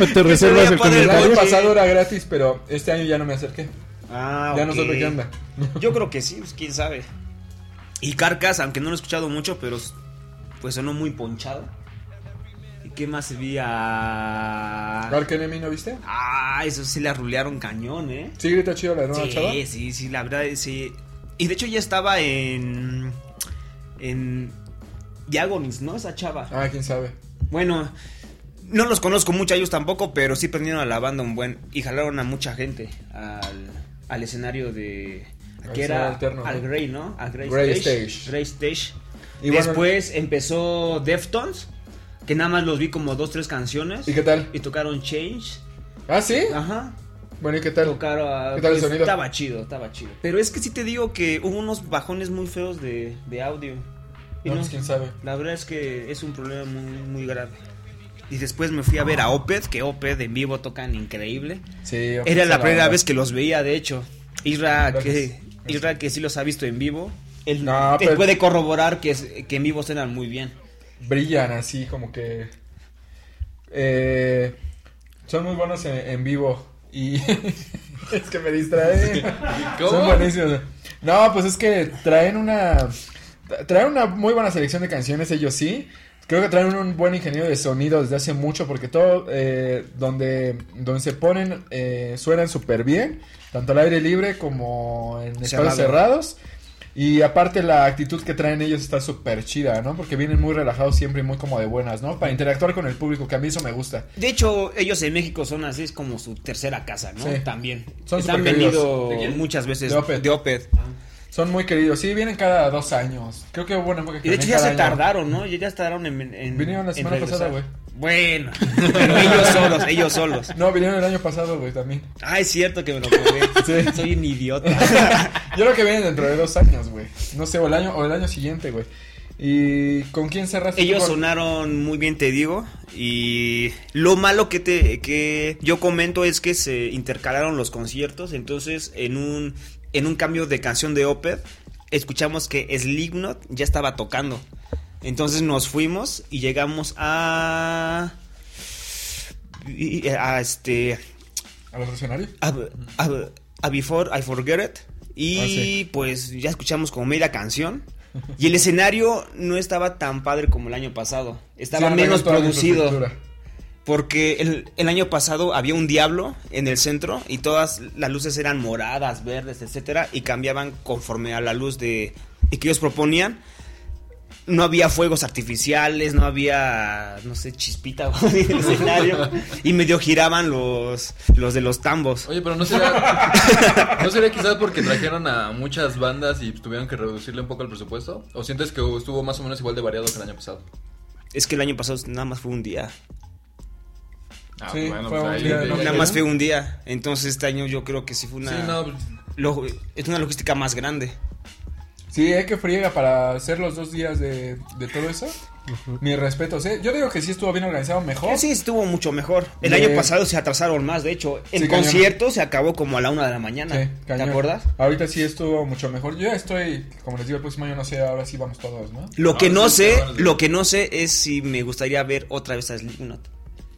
O te reservas el El año pasado era gratis, pero este año ya no me acerqué. ah, Ya no ok. supe qué onda. Yo creo que sí, pues quién sabe. Y Carcas, aunque no lo he escuchado mucho, pero pues sonó muy ponchado. ¿Y qué más vi a... ¿Dark Enemy no viste? Ah, eso sí la rulearon cañón, ¿eh? Sí, grita chido la nueva chava. Sí, sí, sí, la verdad, sí. Y de hecho ya estaba en... En... Diagonis, ¿no? Esa chava. Ah, quién sabe. Bueno, no los conozco mucho a ellos tampoco, pero sí prendieron a la banda un buen... Y jalaron a mucha gente al, al escenario de... Que era al Grey, ¿no? Al Grey, Grey Stage. Stage. Grey Stage. Y bueno- Después empezó Deftones, que nada más los vi como dos, tres canciones. ¿Y qué tal? Y tocaron Change. ¿Ah, sí? Ajá. Bueno, ¿y qué tal? Tocaron, ¿Qué tal el pues, sonido? Estaba chido, estaba chido. Pero es que sí te digo que hubo unos bajones muy feos de, de audio. Y No, no, pues quién sabe. la verdad es que es un problema muy, muy grave. Y después me fui a ver a Oped, que Oped en vivo tocan increíble. Sí. Era la primera vez que los veía, de hecho. Isra, que, Isra que sí los ha visto en vivo. Él No, te pero- puede corroborar que, es- que en vivo suenan muy bien. Brillan así como que... Eh, son muy buenos en, en vivo. Y... es que me distraen. ¿Cómo? Son buenísimos. No, pues es que traen una... Traen una muy buena selección de canciones, ellos sí. Creo que traen un buen ingeniero de sonido desde hace mucho porque todo eh, donde, donde se ponen eh, suenan súper bien, tanto al aire libre como en espacios Cerrado. cerrados. Y aparte la actitud que traen ellos está súper chida, ¿no? Porque vienen muy relajados siempre y muy como de buenas, ¿no? Para interactuar con el público, que a mí eso me gusta. De hecho, ellos en México son así, es como su tercera casa, ¿no? Sí. También. Son Están venido muchas veces De de Opeth. Son muy queridos. Sí, vienen cada dos años. Creo que hubo una época que Y de hecho ya se año. tardaron, ¿no? Ya tardaron en, en Vinieron la semana pasada, güey. Bueno, pero ellos solos, ellos solos. No, vinieron el año pasado, güey, también. Ah, es cierto que me lo probé. Sí. Soy un idiota. Yo creo que vienen dentro de dos años, güey. No sé, o el año, o el año siguiente, güey. ¿Y con quién cerraste? Ellos sonaron muy bien, te digo. Y lo malo que te que yo comento es que se intercalaron los conciertos. Entonces, en un en un cambio de canción de Opeth, escuchamos que Slipknot ya estaba tocando. Entonces nos fuimos y llegamos a a este ¿A los escenarios? a, a- a Before I Forget It. Y Ah, sí. pues ya escuchamos como media canción. Y el escenario no estaba tan padre como el año pasado. Estaba Sí, menos producido. Porque el, el año pasado había un diablo en el centro y todas las luces eran moradas, verdes, etcétera, y cambiaban conforme a la luz de y que ellos proponían. No había fuegos artificiales, no había, no sé, chispita en el escenario. Y medio giraban los, los de los tambos. Oye, pero no sería. ¿No sería quizás porque trajeron a muchas bandas y tuvieron que reducirle un poco el presupuesto? ¿O sientes que estuvo más o menos igual de variado que el año pasado? Es que el año pasado nada más fue un día. Ah, Sí, fue un día, ¿no? Nada más fue un día. Entonces este año yo creo que sí fue una, Sí, no, pues, lo- es una logística más grande. Sí, hay que friega para hacer los dos días de, de todo eso. Mi respeto, ¿sí? Yo digo que sí estuvo bien organizado, mejor. Sí, estuvo mucho mejor. El De- año pasado se atrasaron más, de hecho. El Sí, cañón. concierto se acabó como a la una de la mañana. Sí, ¿Te acuerdas? Ahorita sí estuvo mucho mejor. Yo ya estoy, como les digo, el próximo año no sé, ahora sí vamos todos, ¿no? Lo que no sí, sé, lo que no sé es si me gustaría ver otra vez a Slipknot.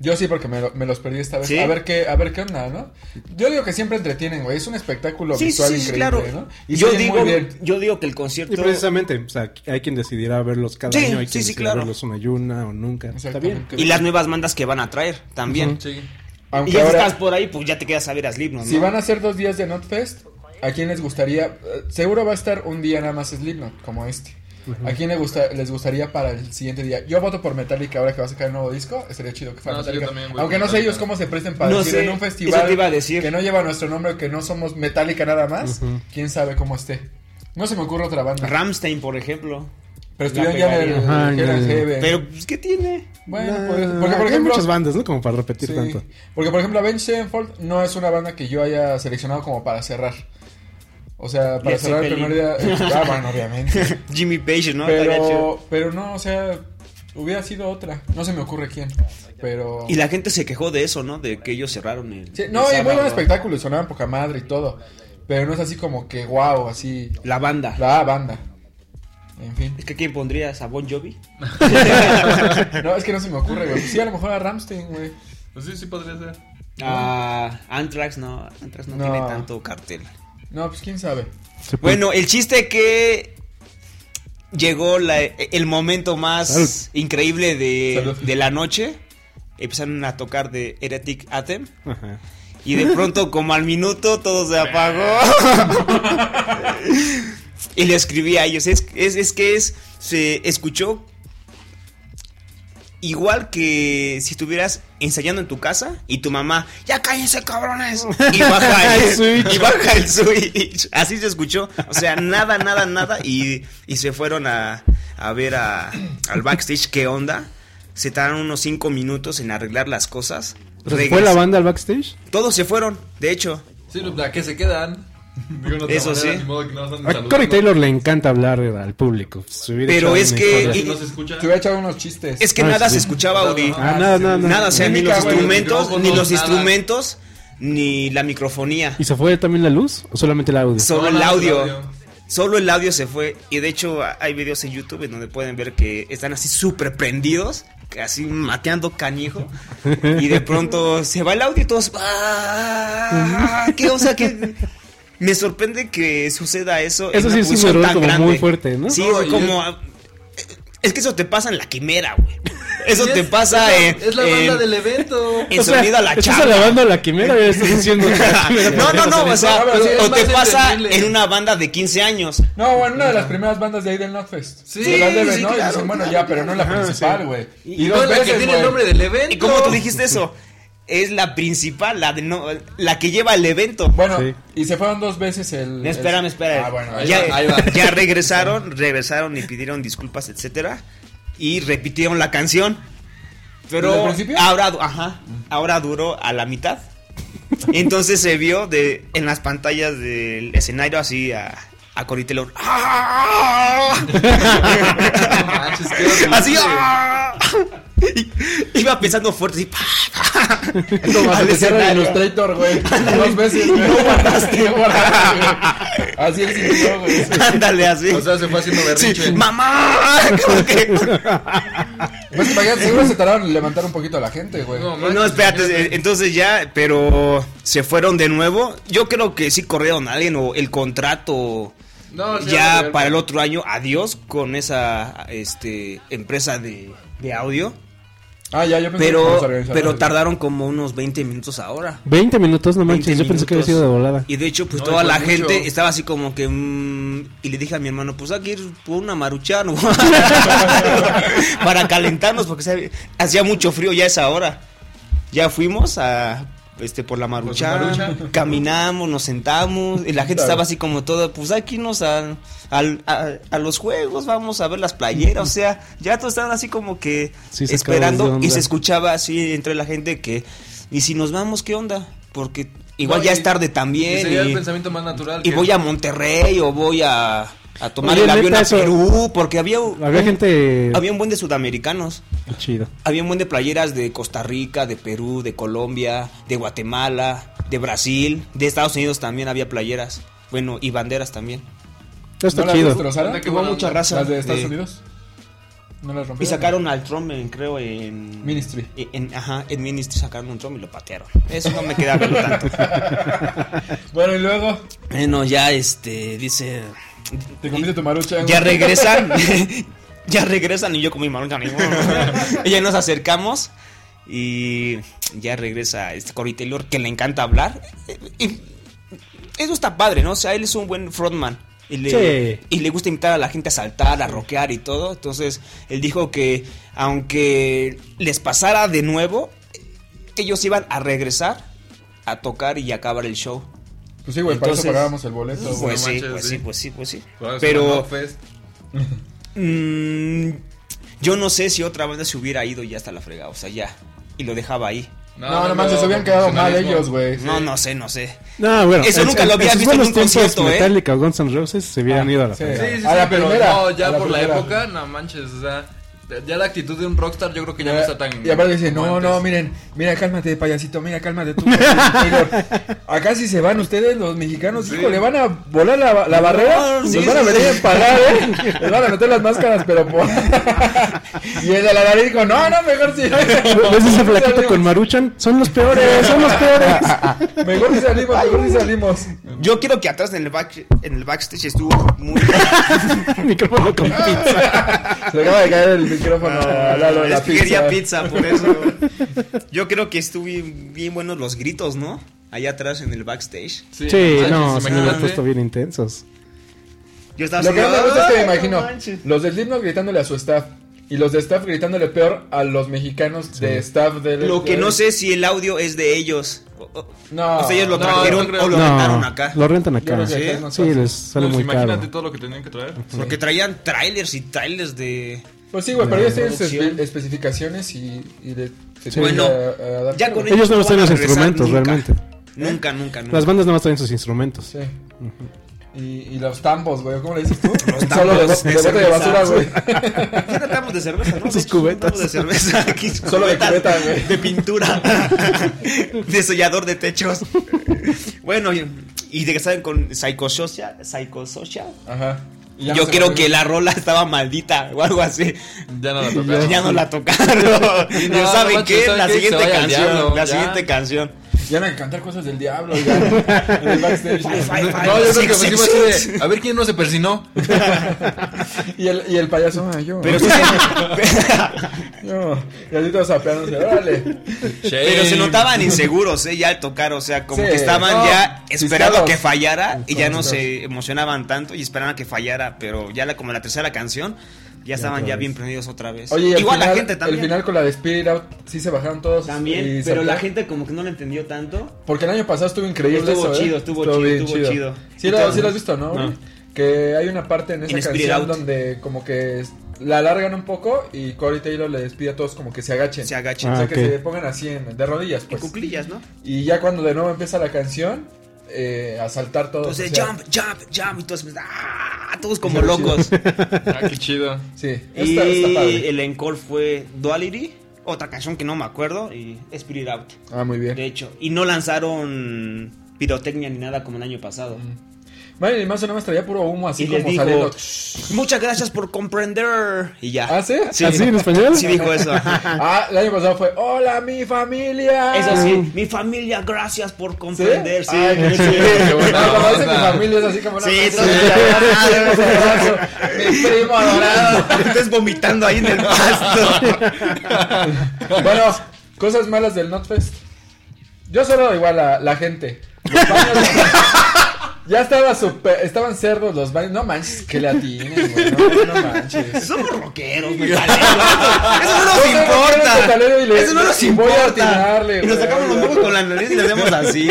Yo sí, porque me, lo- me los perdí esta vez. ¿Sí? A ver qué, a ver qué onda, ¿no? Yo digo que siempre entretienen, güey. Es un espectáculo Sí, visual sí, sí, increíble, claro. ¿no? Y yo digo, yo digo que el concierto Y precisamente, o sea, hay quien decidirá verlos cada Sí, año, hay sí, quien sí, decidirá claro. verlos una y una o nunca. Está bien. Exactamente. y las nuevas bandas que van a traer también. sí. Aunque Y ya ahora, estás por ahí, pues ya te quedas a ver a Slipknot, ¿no? si van a hacer dos días de Notfest, ¿a quién les gustaría? Eh, Seguro va a estar un día nada más Slipknot, como este. ¿A quién le gusta, les gustaría para el siguiente día? Yo voto por Metallica ahora que va a sacar el nuevo disco. Estaría chido que fuera No, Metallica. Aunque no sé ellos cómo se presten para No decir sé, en un festival iba a decir. que no lleva nuestro nombre, que no somos Metallica nada más. Quién sabe cómo esté. No se me ocurre otra banda. Ramstein, por ejemplo. Pero estuvieron ya en el. Ajá, el- Heaven. Pero, pues, ¿qué tiene? Bueno, Nah, pues, porque por hay ejemplo, muchas bandas, ¿no? Como para repetir sí, tanto. porque por ejemplo Avenged Sevenfold no es una banda que yo haya seleccionado como para cerrar. O sea, para cerrar el primer día. eh, ah, bueno, obviamente. Jimmy Page, ¿no? Pero, pero no, o sea, hubiera sido otra. No se me ocurre quién. Pero. Y la gente se quejó de eso, ¿no? De que ellos cerraron el. Sí, el no, y muy sábado. buen espectáculo, y sonaban poca madre y todo. Pero no es así como que wow, así. La banda. La banda. En fin. Es que ¿quién pondrías? ¿A Bon Jovi? No, es que no se me ocurre, güey. Sí, a lo mejor a Ramstein, güey. Pues sí, sí podría ser. A Anthrax no, Anthrax no, No. tiene tanto cartel. No, pues quién sabe. Bueno, el chiste que llegó la- el momento más Salud. increíble de, de la noche. Empezaron a tocar de Heretic Anthem. Ajá. Y de pronto, como al minuto, todo se apagó. y le escribí a ellos. Es, es, es que es. Se escuchó. Igual que si estuvieras ensayando en tu casa y tu mamá, ya cállense cabrones. Y baja el, El switch. y baja el switch. Así se escuchó. O sea, nada, nada, nada. Y, y se fueron a, a ver a- al backstage qué onda. Se tardaron unos cinco minutos en arreglar las cosas. O sea, ¿Fue la banda al backstage? todos se fueron, de hecho. Sí, pues, ¿a qué se quedan? Eso manera, sí. modo que no anden A. Corey Taylor le encanta hablar al público. Pero es que- escucha. Te hubiera echado unos chistes. Es que Ah, nada sí. se escuchaba, Audi. Ah, nada, nada, nada. Nada, o sea, ni los instrumentos, ni los nada. instrumentos, ni la microfonía. ¿Y se fue también la luz o solamente el audio? Solo el audio. Solo el audio se fue. Y de hecho, hay videos en YouTube en donde pueden ver que están así súper prendidos, así mateando canijo. Y de pronto se va el audio y todos. ¡ah! ¿Qué? O sea, que. Me sorprende que suceda eso. en Eso una sí es un tan como grande. muy fuerte, ¿no? Sí, No, y como. Es que eso te pasa en la quimera, güey. Eso Sí, te es- pasa es en. la, Es la banda en- del evento. en O sea, sonido a la estás chava. alabando a la quimera y estás diciendo que la quimera No, no, no, o sea, No, es o te pasa entendible. en una banda de 15 años. No, bueno, una de las primeras bandas de ahí del Notfest. Sí, Se las deben, sí, ¿no? Y claro, dicen, bueno, claro. ya, pero no la principal, sí. güey. Y, no es la que tiene el güey. nombre del evento. ¿Y cómo tú dijiste eso? Es la principal, la de no, la que lleva el evento. Bueno, Sí. y se fueron dos veces el... No, espérame, espérame. Ah, bueno, Ahí ya, va, ahí va. ya regresaron, regresaron y pidieron disculpas, etcétera. Y repitieron la canción. Pero ahora, ajá, ahora duró a la mitad. Entonces se vio de en las pantallas del escenario así a, a Cory Taylor. ¡Ah! así. ¡ah! Iba pensando fuerte así. pa, pa, Como al el. Illustrator, güey. Dos veces, güey. No guardaste, no guardaste, güey. Así él sintió, güey. Ándale así. O sea, se fue haciendo berrinche. Sí, mamá. Como que- Pues imagínate, seguro se tardaron en levantar un poquito a la gente, güey. No, No, manches, espérate, imagínate. entonces ya, pero se fueron de nuevo. Yo creo que sí corrieron a alguien o el contrato No, sí, ya para el otro año, adiós con esa este empresa de, de audio. Ah, ya, yo pensé que Pero, organizadores. pero tardaron como unos 20 minutos ahora. 20 minutos, no 20 manches. Yo pensé que había sido de volada. Y de hecho, pues No, toda la mucho. gente estaba así como que... mm, y le dije a mi hermano, pues hay que ir por una maruchan ¿no? para calentarnos porque hacía mucho frío ya a esa hora. Ya fuimos a... Este, por la maruchan, maruchan? caminamos, nos sentamos, y la gente Claro. estaba así como toda, pues aquí nos a, a, a los juegos, vamos a ver las playeras, o sea, ya todos estaban así como que Sí, esperando y se escuchaba así entre la gente que, y si nos vamos, ¿qué onda? Porque igual No, ya y- es tarde Y también. sería el y- pensamiento más natural. y que- voy a Monterrey o voy a, a tomar Oye, el avión a Perú, porque había, Había un, gente había un buen de sudamericanos, chido. había un buen de playeras de Costa Rica, de Perú, de Colombia, de Guatemala, de Brasil, de Estados Unidos también había playeras, bueno, y banderas también. Esto está ¿No las chido. Anda, qué Hubo mucha raza. ¿Las de Estados de- Unidos? ¿No las Y rompieron? sacaron al Trump, creo, en... Ministry. En, en- ajá, en Ministry sacaron un Trump y lo patearon. Eso no me queda tanto. Bueno, y luego Bueno, ya este, dice... te comiste tu marucha. Ya regresan. ya regresan y yo con mi mano. y ya nos acercamos. Y ya regresa este Cory Taylor que le encanta hablar. Y eso está padre, ¿no? O sea, él es un buen frontman. Y le, Sí. y le gusta invitar a la gente a saltar, a rockear y todo. Entonces, él dijo que aunque les pasara de nuevo, ellos iban a regresar a tocar y acabar el show. Pues sí, güey, para eso Entonces, pagábamos el boleto. Pues no sí, manches, pues sí. sí, pues sí, pues sí. Pero... Mm, yo no sé si otra banda se hubiera ido ya hasta la fregada, o sea, ya. Y lo dejaba ahí. No, no manches, se hubieran quedado mal ellos, güey. No, no sé, no sé. No, bueno. Eso nunca lo había visto en buenos un concierto, ¿eh? Metallica o Guns N' Roses se hubieran Ah, ido a la sí. fregada. Sí, sí, A la pero primera, no, ya la por la época, no manches, o sea, Ya la actitud de un rockstar yo creo que ya no está tan... Y aparte dice, no, antes". no, miren, mira, cálmate, payasito, mira, cálmate tú. Igor. Acá si se van ustedes, los mexicanos, hijo, le van a volar la, la barrera, sí, nos van a venir sí. a empalar, ¿eh? Les van a meter las máscaras, pero por... y el de la nariz dijo, no, no, mejor sí. ¿Ves ese flaquito con Maruchan? Son los peores, son los peores. Mejor si salimos, mejor si salimos. Yo quiero que atrás en el, back, en el backstage estuvo muy... Micrófono con pizza. Se acaba de caer el micrófono de la es que quería pizza. pizza, por eso. Yo creo que estuvo bien, buenos los gritos, ¿no? Allá atrás en el backstage. Sí, no, se me han puesto bien intensos. Yo estaba Lo que me gusta es que me "Ay, imagino no manches". los del Slipknot gritándole a su staff y los de staff gritándole peor a los mexicanos de staff de Lo que no sé si el audio es de ellos. O, No, o sea, ellos lo no, trajeron no o lo no, rentaron acá. lo rentan acá. que ¿Sí? acá Sí, les sale Pues muy imagínate caro. todo lo que tenían que traer. Porque traían trailers y trailers de... Pues sí, güey, pero ellos tienen sus espe- especificaciones y, y de, se Sí. tienen Bueno, que, eh, adaptar, Ya con güey. Ellos no traen a los instrumentos, nunca. realmente. Nunca, nunca, nunca. Las bandas nada más traen sus instrumentos. Sí. Y, y los tambos, güey, ¿cómo le dices tú? Los Solo de, tambos bo- de de bote de cerveza. basura, güey. Ya tratamos de cerveza, ¿no? Sus De cubetas. de cerveza. Aquí, Solo de cubetas cubeta, güey. De pintura. de sellador de techos. bueno, y- y de que saben con Psychosocial. Psychosocial. Ajá. Yo creo que la rola estaba maldita o algo así. Ya no la tocaron. Ya no la tocaron. No, ¿saben qué? ¿saben La siguiente canción. diablo, la ya. siguiente canción. Ya van a cantar cosas del diablo, ya. En el backstage. Five, five, five, No, yo creo que six, pusimos six. así de, a ver quién no se persinó. Y el, y el payaso, ah, yo. Pero sí se- Yo. Y así todos apeándose, órale. Pero se notaban inseguros, ¿eh? Ya al tocar, o sea, como Sí, que estaban no, ya esperando que fallara y ya no se emocionaban tanto y esperaban que fallara, pero ya la, como la tercera canción, ya estaban ya bien prendidos otra vez. Oye, Igual final, la gente también. El final con la de Spirit Out, sí se bajaron todos. También, pero la gente como que no lo entendió tanto. Porque el año pasado estuvo increíble Estuvo eso, ¿eh? chido, estuvo chido, bien estuvo chido. Sí, Y lo, todo- sí lo has visto, ¿no? Que hay una parte en esa En canción Out. donde como que la alargan un poco y Corey Taylor le despide a todos como que se agachen. Se agachan. O sea, Ah, que se pongan así en, de rodillas, En pues. cuclillas, ¿no? Y ya cuando de nuevo empieza la canción, eh, a saltar todos. Entonces, o sea, jump, jump, jump, y todos, ¡ah! todos como locos. Ah, qué chido. Sí, y está, está padre. el encore fue Duality, otra canción que no me acuerdo, y Spirit Out. Ah, muy bien. De hecho, y no lanzaron pirotecnia ni nada como el año pasado. Marilyn Manson nada más traía puro humo así y les como dijo, saliendo. muchas gracias por comprender. Y ya. ¿Ah, sí? Sí, ¿Ah, sí, en español? Sí dijo eso. Ah, el año pasado fue Hola mi familia. Eso sí, mi familia, gracias por comprender. Sí, Ay, No, mi familia es así como una Sí, sí. de- Mi primo adorado. Estés vomitando ahí en el pasto. Bueno, cosas malas del Notfest. Yo solo igual la, la gente. Los baños- ya estaba super, estaban cerdos los baños. No manches, que le atinen, güey. No, no manches. Somos rockeros, metaleros. Eso no nos importa. le- Eso no nos y voy a importa. atinarle, y nos güey. sacamos los mocos con la nariz y le hacemos así.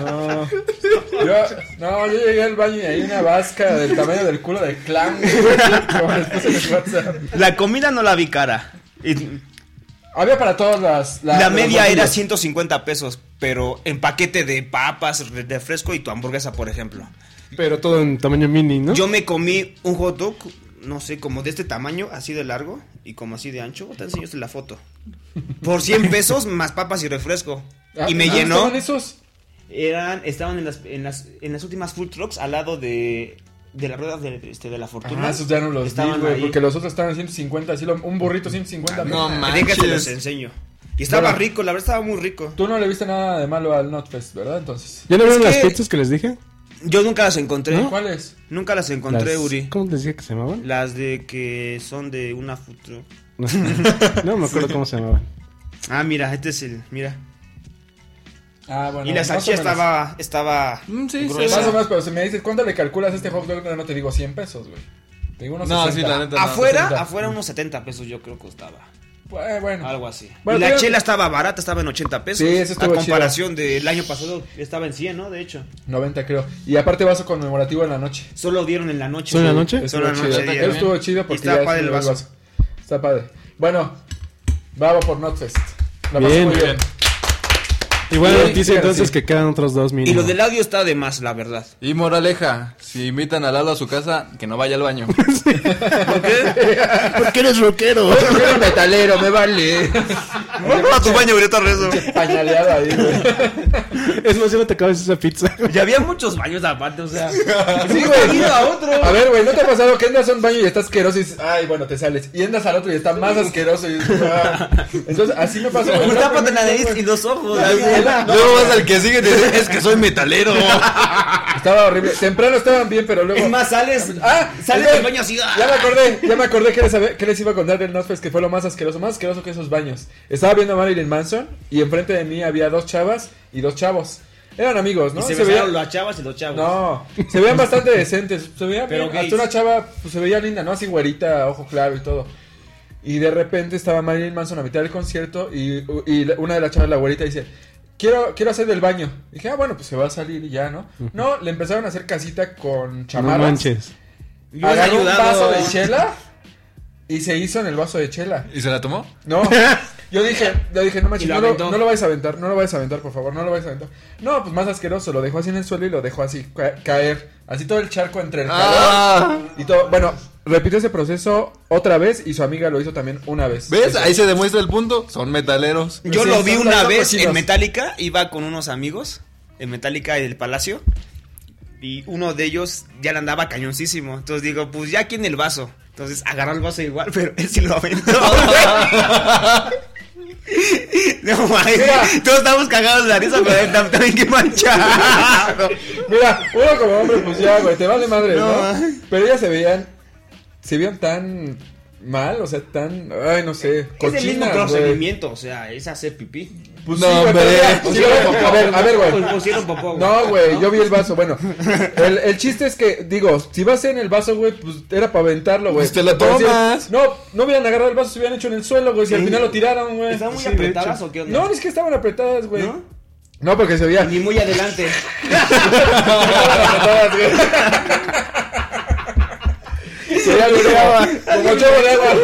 No. Yo, no, yo llegué al baño y hay una vasca del tamaño del culo de clan. güey, Como les puse en el WhatsApp. La comida no la vi cara. Y Había para todas las. la media era bolsillos. 150 pesos, pero en paquete de papas, re- refresco y tu hamburguesa, por ejemplo. Pero todo en tamaño mini, ¿no? Yo me comí un hot dog, no sé, como de este tamaño, así de largo y como así de ancho. Te enseño la foto. Por 100 pesos más papas y refresco. Ah, y me ah, llenó. ¿estaban esos? Eran, estaban en las, en las, en las últimas food trucks al lado de, de las ruedas de, este, de la fortuna. Ah, esos ya no los vi, Estaban güey. Porque los otros estaban en 150. Así lo- un burrito 150. No, ¿no? manches. los enseño. Y estaba Bueno. rico, la verdad estaba muy rico. Tú no le viste nada de malo al Notfest, ¿verdad? Entonces. ¿Ya no vieron las que- pizzas que les dije? Yo nunca las encontré. ¿Cuáles? Nunca las encontré, Las- Uri. ¿Cómo les dije que se llamaban? Las de que son de una truck. No me acuerdo cómo se llamaban. Ah, mira, este es el, mira. Ah, bueno. y la salchicha estaba, estaba Mm, sí, gruesa. Más o menos, pero si me dices, ¿cuánto le calculas a este hot dog? No te digo 100 pesos, güey. Te digo unos No, 60. sí, la neta. no. Afuera, 60. afuera unos 70 pesos yo creo que costaba. Pues, bueno. Algo así. Bueno, y la pero- chela estaba barata, estaba en 80 pesos. Sí, eso estuvo A comparación del año pasado estaba en 100, ¿no? De hecho. 90 creo. Y aparte vaso conmemorativo en la noche. Solo dieron en la noche. ¿Solo en la noche? Solo en la noche chido. Eso estuvo chido porque Está ya padre el un vaso. Está padre. Bueno, vamos por Notfest. La Bien. muy bien. Y buena noticia entonces sí. que quedan otros dos Y mínimo. lo del audio está de más, la verdad. Y moraleja, si invitan a Lalo a su casa, que no vaya al baño. Porque eres rockero. Yo quiero metalero, me vale. a tu baño, ahorita rezo. Pañaleado ahí, güey. Es más, ya no te acabas esa pizza. Y había muchos baños aparte, o sea. Sí, güey. a otro. A ver, güey, ¿no te ha pasado que entras a un baño y estás asqueroso y dices, ay, bueno, te sales? Y entras al otro y está más asqueroso y dices, "Ah". Entonces, así me pasó. güey. Y tápate la nariz y los ojos. Luego vas al que sigue y te dice, es que soy metalero. Estaba horrible. Temprano estaban bien, pero luego... Es más, sales. Ah, sales es del baño así. Ya me acordé, ya me acordé que les, había- que les iba a contar del Northfest que fue lo más asqueroso, más asqueroso que esos baños. Estaba viendo a Marilyn Manson y enfrente de mí había dos chavas y dos chavos. Eran amigos, ¿no? Y se, veían- besaron las chavas y los chavos. No, se veían bastante decentes. Se veían Pero bien. Hasta una chava, pues se veía linda, ¿no? Así güerita, ojo claro y todo. Y de repente estaba Marilyn Manson a mitad del concierto y, y una de las chavas, la güerita, dice: Quiero, quiero hacer del baño. dije, ah, bueno, pues se va a salir y ya, ¿no? No, le empezaron a hacer casita con No chamarras. manches. Yo hubiera Agarró un vaso de chela y se hizo en el vaso de chela. ¿Y se la tomó? No, yo dije, yo dije, no manches, no, lo, no lo vais a aventar, no lo vais a aventar, por favor, no lo vais a aventar. No, pues más asqueroso, lo dejó así en el suelo y lo dejó así ca- caer, así todo el charco entre el calor Ah. y todo. Bueno, repitió ese proceso otra vez y su amiga lo hizo también una vez. ¿Ves? Eso. Ahí se demuestra el punto. Son metaleros. Yo Sí, lo vi una vez cochinos. en Metallica, iba con unos amigos en Metallica del Palacio y uno de ellos ya le andaba cañoncísimo. Entonces digo, pues ya aquí en el vaso. Entonces agarró el vaso igual, pero él sí lo aventó. No, mames, todos estamos cagados de la risa, pero también que manchado. Mira, uno como hombre, pues ya, güey, te vale madre, ¿no? No. Pero ellas se veían, se veían tan mal, o sea, tan, ay, no sé, Es el mismo cochinas, procedimiento, o sea, es hacer pipí. Pues No, sí, pero mira, sí, a ver, a ver, güey. Pues pusieron popó, güey. No, güey, yo vi el vaso. Bueno, el, el chiste es que, digo, si vas en el vaso, güey, pues era para aventarlo, güey. Pues te si- tomas. no, no hubieran agarrado el vaso, se hubieran hecho en el suelo, güey. Si al final lo tiraron, güey. ¿Están muy apretadas o qué onda? No, es que estaban apretadas, güey. ¿No? ¿No? porque se veía. Ni muy adelante. Estaban apretadas, güey. Se veía bien, como chavo de agua.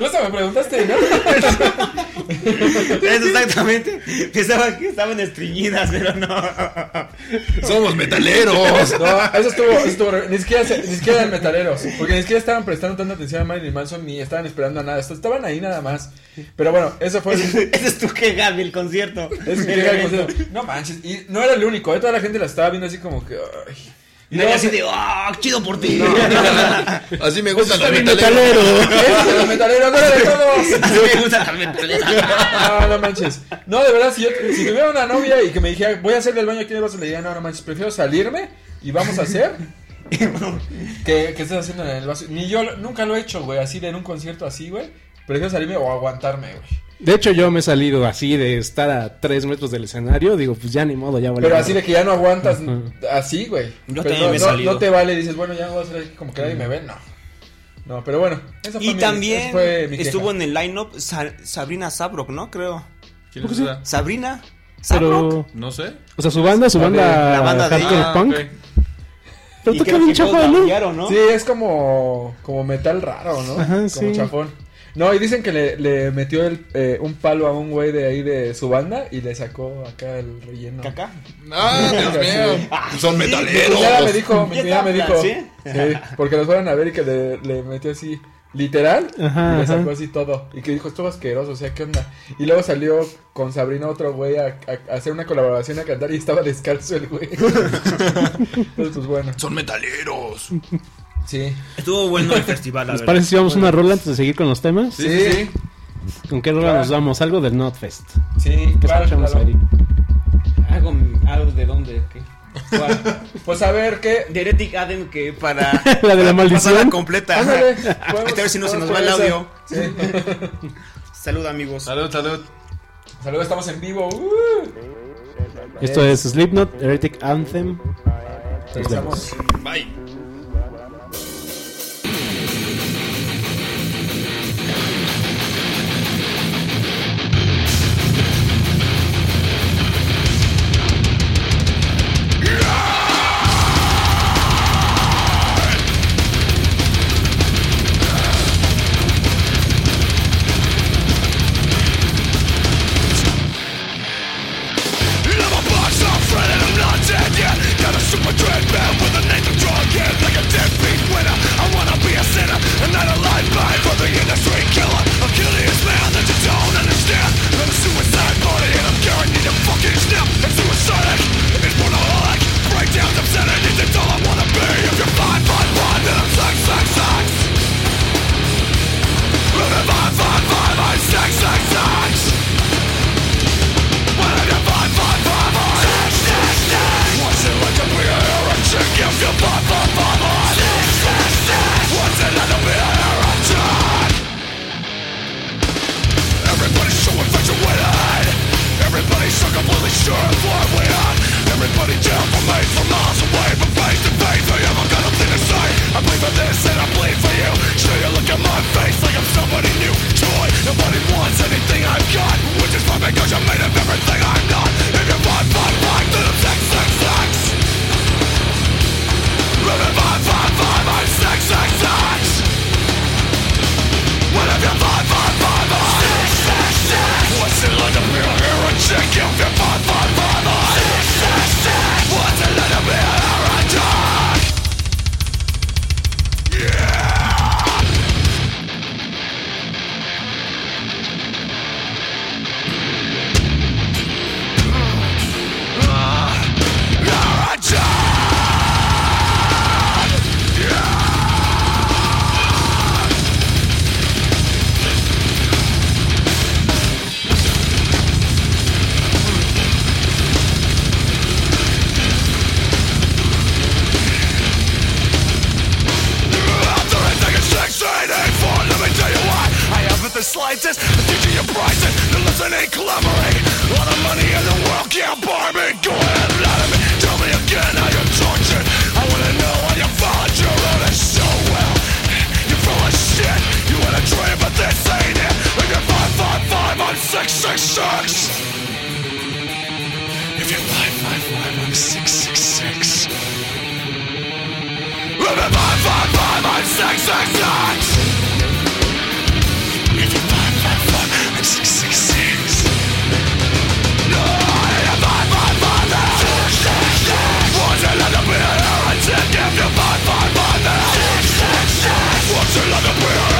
No se me preguntaste, ¿no? Eso exactamente. Pensaba que estaban estreñidas, pero no. Somos metaleros. No, eso estuvo, eso estuvo horrible. ni siquiera, ni siquiera eran metaleros, porque ni siquiera estaban prestando tanta atención a Marilyn Manson ni estaban esperando a nada, estaban ahí nada más. Pero bueno, eso fue Ese es tu que Gaby, el concierto. es El que llega el evento. concierto. No manches, y no era el único, ¿eh? toda la gente la estaba viendo así como que ay. Y luego así de, ¡ah, chido por ti! Así me gustan los metaleros. metalero. Los metaleros, no de todos. Así me gusta la metalera. No, no manches. No, de verdad, si, yo, si tuviera una novia y que me dijera, voy a hacerle el baño aquí en el vaso, le diría, no, no manches, prefiero salirme y vamos a hacer que, que estés haciendo en el vaso. Ni yo nunca lo he hecho, güey, así de en un concierto así, güey. Prefiero salirme o aguantarme, güey. De hecho, yo me he salido así de estar a tres metros del escenario. Digo, pues ya ni modo, ya vale. Pero así de que ya no aguantas así, güey. Yo Pero también no, me he no- salido. no te vale, dices, bueno, ya voy a hacer como que nadie me ve, no. No, pero bueno. Esa fue Y mi- también esa fue mi queja. estuvo en el line-up Sa- Sabrina Sabrok, ¿no? Creo. ¿Quién es esa? Sabrina Sabrok. Pero, No sé. o sea, su banda, su banda, la banda de hardcore punk. ok. Pero toca bien ¿no? ¿no? Sí, es como, como metal raro, ¿no? Ajá, como sí. chafón. No, y dicen que le, le metió el, eh, un palo a un güey de ahí de su banda y le sacó acá el relleno. Caca. Ah, Dios mío. Son Mi metaleros. cuñada me dijo, mi ¿Ya cuñada me dijo. sí? Sí, porque los fueron a ver y que le, le metió así, literal, Ajá, y le sacó ajá. así todo. Y que dijo, estuvo asqueroso, o sea, ¿qué onda? Y luego salió con Sabrina otro güey a, a- a hacer una colaboración a cantar y estaba descalzo el güey. Entonces, pues bueno. Son metaleros. Sí. Estuvo bueno el festival, la ¿Les verdad. parece si vamos a una rola antes de seguir con los temas? Sí, sí, sí. ¿Con qué rola Claro. nos vamos? Algo del Notfest. Sí, ¿Qué claro, escuchamos claro. ahí? Algo, algo de dónde, ¿qué? ¿Cuál? Pues a ver qué. De Heretic Adem que para... La de la maldición. completa. Ándale. Hay que ver si no se nos va el audio. Sí. Salud, amigos. Salud, salud. Saludos, estamos en vivo. Uh. Esto es Slipknot, Heretic Anthem. Nos vemos. Bye. To be a heretic